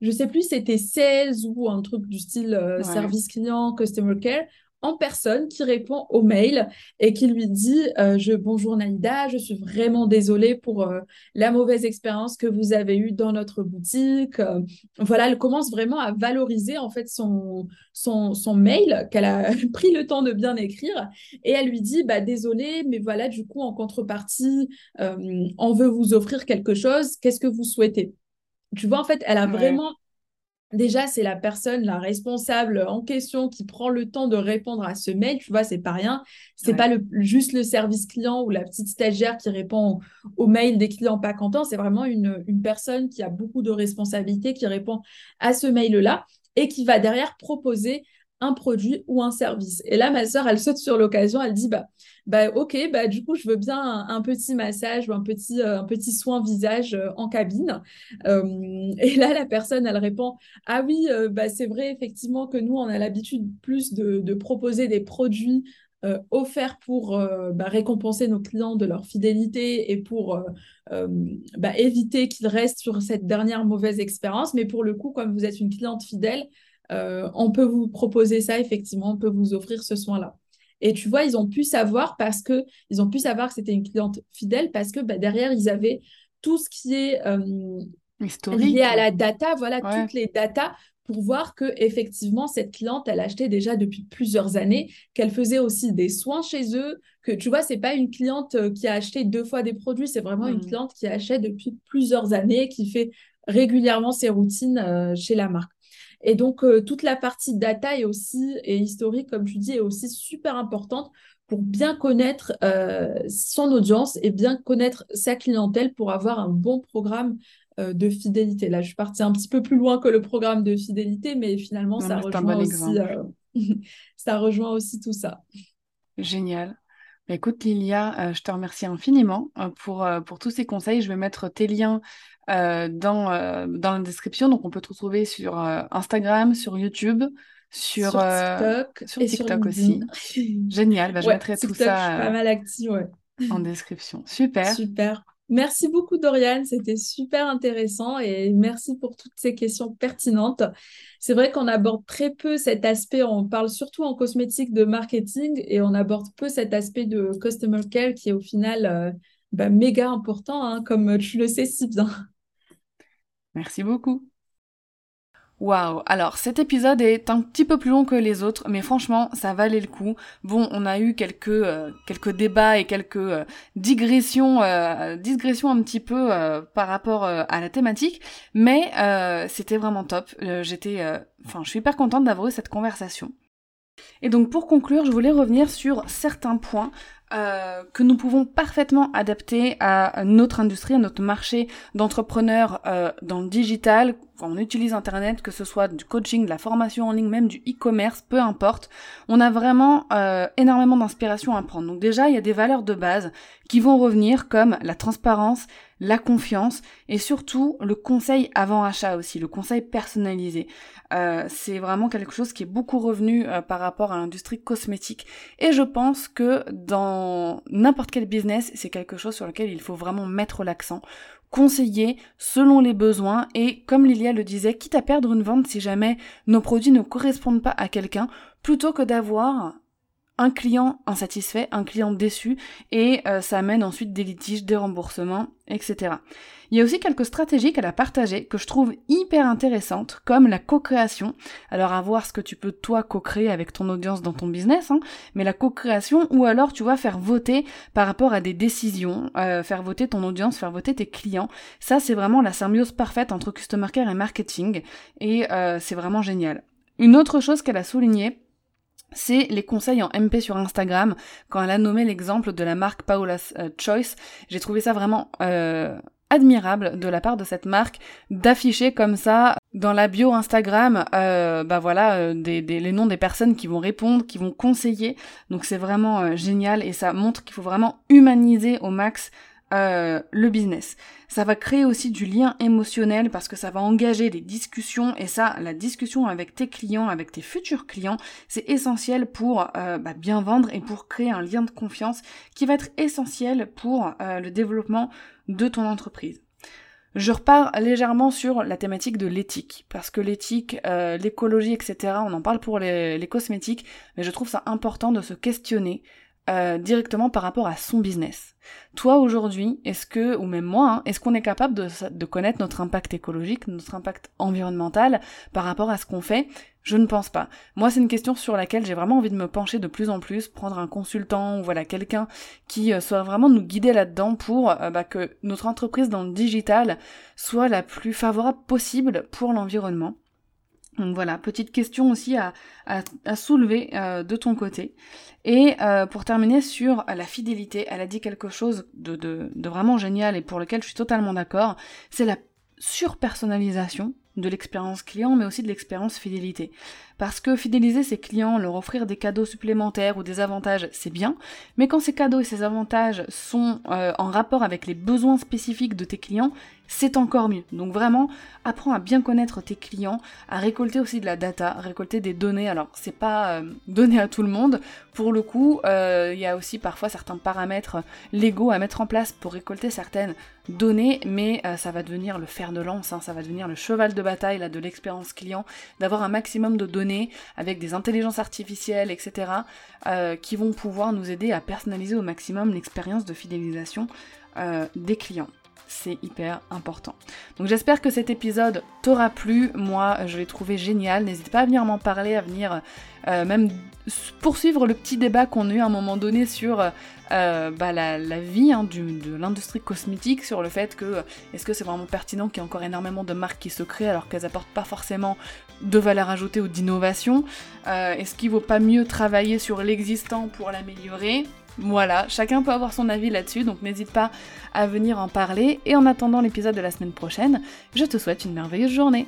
je sais plus, c'était 16 ou un truc du style service client, customer care, en personne qui répond au mail et qui lui dit euh, je, Bonjour Naïda, je suis vraiment désolée pour euh, la mauvaise expérience que vous avez eue dans notre boutique. Euh, voilà, elle commence vraiment à valoriser en fait son, son, son mail qu'elle a pris le temps de bien écrire et elle lui dit bah, Désolée, mais voilà, du coup, en contrepartie, on veut vous offrir quelque chose. Qu'est-ce que vous souhaitez? Tu vois, en fait, elle a vraiment Déjà, c'est la personne, la responsable en question qui prend le temps de répondre à ce mail. Tu vois, c'est pas rien. C'est pas le, juste le service client ou la petite stagiaire qui répond aux mails des clients pas contents. C'est vraiment une, une personne qui a beaucoup de responsabilités, qui répond à ce mail-là et qui va derrière proposer un produit ou un service. Et là, ma sœur, elle saute sur l'occasion, elle dit, bah, bah ok, bah du coup, je veux bien un, petit massage ou un petit, euh, soin visage euh, en cabine. Euh, et là, la personne, elle répond, ah oui, bah, c'est vrai, effectivement, que nous, on a l'habitude plus de, de, proposer des produits offerts pour bah, récompenser nos clients de leur fidélité et pour bah, éviter qu'ils restent sur cette dernière mauvaise expérience. Mais pour le coup, comme vous êtes une cliente fidèle, on peut vous proposer ça, effectivement, on peut vous offrir ce soin-là. Et tu vois, ils ont pu savoir parce que ils ont pu savoir que c'était une cliente fidèle parce que bah, derrière, ils avaient tout ce qui est euh, lié à la data, voilà, toutes les datas pour voir que effectivement cette cliente elle achetait déjà depuis plusieurs années, qu'elle faisait aussi des soins chez eux, que tu vois c'est pas une cliente euh, qui a acheté deux fois des produits, c'est vraiment une hmm. cliente qui achète depuis plusieurs années, qui fait régulièrement ses routines euh, chez la marque. Et donc, euh, toute la partie data est aussi, et historique, comme tu dis, est aussi super importante pour bien connaître euh, son audience et bien connaître sa clientèle pour avoir un bon programme euh, de fidélité. Là, je suis partie un petit peu plus loin que le programme de fidélité, mais finalement, ça, rejoint aussi, ça rejoint aussi tout ça. Génial. Bah, écoute, Lilia, je te remercie infiniment pour, pour tous ces conseils. Je vais mettre tes liens euh, dans, euh, dans la description. Donc, on peut te retrouver sur euh, Instagram, sur YouTube, sur, TikTok, sur TikTok aussi. Génial. Bah, je mettrai tout ça pas mal active, en description. Super. Super. Merci beaucoup, Doriane. C'était super intéressant et merci pour toutes ces questions pertinentes. C'est vrai qu'on aborde très peu cet aspect, on parle surtout en cosmétique de marketing et on aborde peu cet aspect de customer care qui est au final bah, méga important, hein, comme tu le sais si bien. Merci beaucoup. Waouh, alors cet épisode est un petit peu plus long que les autres, mais franchement, ça valait le coup. Bon, on a eu quelques euh, quelques débats et quelques euh, digressions, euh, digressions un petit peu par rapport à la thématique, mais c'était vraiment top. J'étais, enfin, je suis hyper contente d'avoir eu cette conversation. Et donc pour conclure, je voulais revenir sur certains points euh, que nous pouvons parfaitement adapter à notre industrie, à notre marché d'entrepreneurs euh, dans le digital. on utilise Internet, que ce soit du coaching, de la formation en ligne, même du e-commerce, peu importe. On a vraiment euh, énormément d'inspiration à prendre. Donc déjà, il y a des valeurs de base qui vont revenir comme la transparence, la confiance et surtout le conseil avant achat aussi, le conseil personnalisé. Euh, c'est vraiment quelque chose qui est beaucoup revenu euh, par rapport à l'industrie cosmétique et je pense que dans n'importe quel business, c'est quelque chose sur lequel il faut vraiment mettre l'accent. Conseiller selon les besoins et comme Lilia le disait, quitte à perdre une vente si jamais nos produits ne correspondent pas à quelqu'un, plutôt que d'avoir un client insatisfait, un client déçu, et euh, ça amène ensuite des litiges, des remboursements, etc. Il y a aussi quelques stratégies qu'elle a partagées que je trouve hyper intéressantes, comme la co-création. Alors à voir ce que tu peux toi co-créer avec ton audience dans ton business, hein, mais la co-création, ou alors tu vois faire voter par rapport à des décisions, euh, faire voter ton audience, faire voter tes clients. Ça c'est vraiment la symbiose parfaite entre customer care et marketing, et euh, c'est vraiment génial. Une autre chose qu'elle a soulignée, c'est les conseils en MP sur Instagram. Quand elle a nommé l'exemple de la marque Paola's euh, Choice, j'ai trouvé ça vraiment euh, admirable de la part de cette marque d'afficher comme ça dans la bio Instagram, euh, bah voilà, des, les noms des personnes qui vont répondre, qui vont conseiller. Donc c'est vraiment génial et ça montre qu'il faut vraiment humaniser au max euh, le business. Ça va créer aussi du lien émotionnel parce que ça va engager des discussions et ça, la discussion avec tes clients, avec tes futurs clients, c'est essentiel pour euh, bah, bien vendre et pour créer un lien de confiance qui va être essentiel pour euh, le développement de ton entreprise. Je repars légèrement sur la thématique de l'éthique, parce que l'éthique, l'écologie, etc., on en parle pour les, les, cosmétiques, mais je trouve ça important de se questionner euh, directement par rapport à son business. Toi aujourd'hui, est-ce que, ou même moi, hein, est-ce qu'on est capable de, connaître notre impact écologique, notre impact environnemental par rapport à ce qu'on fait? Je ne pense pas. Moi, c'est une question sur laquelle j'ai vraiment envie de me pencher de plus en plus, prendre un consultant ou voilà quelqu'un qui euh, soit vraiment nous guider là-dedans pour euh, bah, que notre entreprise dans le digital soit la plus favorable possible pour l'environnement. Donc voilà, petite question aussi à, soulever euh, de ton côté. Et euh, pour terminer sur la fidélité, elle a dit quelque chose de vraiment génial et pour lequel je suis totalement d'accord, c'est la surpersonnalisation de l'expérience client, mais aussi de l'expérience fidélité. Parce que fidéliser ses clients, leur offrir des cadeaux supplémentaires ou des avantages, c'est bien, mais quand ces cadeaux et ces avantages sont euh, en rapport avec les besoins spécifiques de tes clients, c'est encore mieux. Donc vraiment, apprends à bien connaître tes clients, à récolter aussi de la data, récolter des données. Alors c'est pas euh, donné à tout le monde. Pour le coup, euh, il y a aussi parfois certains paramètres légaux à mettre en place pour récolter certaines données, mais ça va devenir le fer de lance, hein, ça va devenir le cheval de bataille là, de l'expérience client, d'avoir un maximum de données avec des intelligences artificielles, etc., qui vont pouvoir nous aider à personnaliser au maximum l'expérience de fidélisation des clients c'est hyper important. Donc j'espère que cet épisode t'aura plu, moi je l'ai trouvé génial, n'hésite pas à venir m'en parler, à venir euh, même poursuivre le petit débat qu'on a eu à un moment donné sur euh, bah, la, vie hein, de l'industrie cosmétique, sur le fait que est-ce que c'est vraiment pertinent qu'il y ait encore énormément de marques qui se créent alors qu'elles apportent pas forcément de valeur ajoutée ou d'innovation, euh, est-ce qu'il vaut pas mieux travailler sur l'existant pour l'améliorer? Voilà, chacun peut avoir son avis là-dessus, donc n'hésite pas à venir en parler. Et en attendant l'épisode de la semaine prochaine, je te souhaite une merveilleuse journée.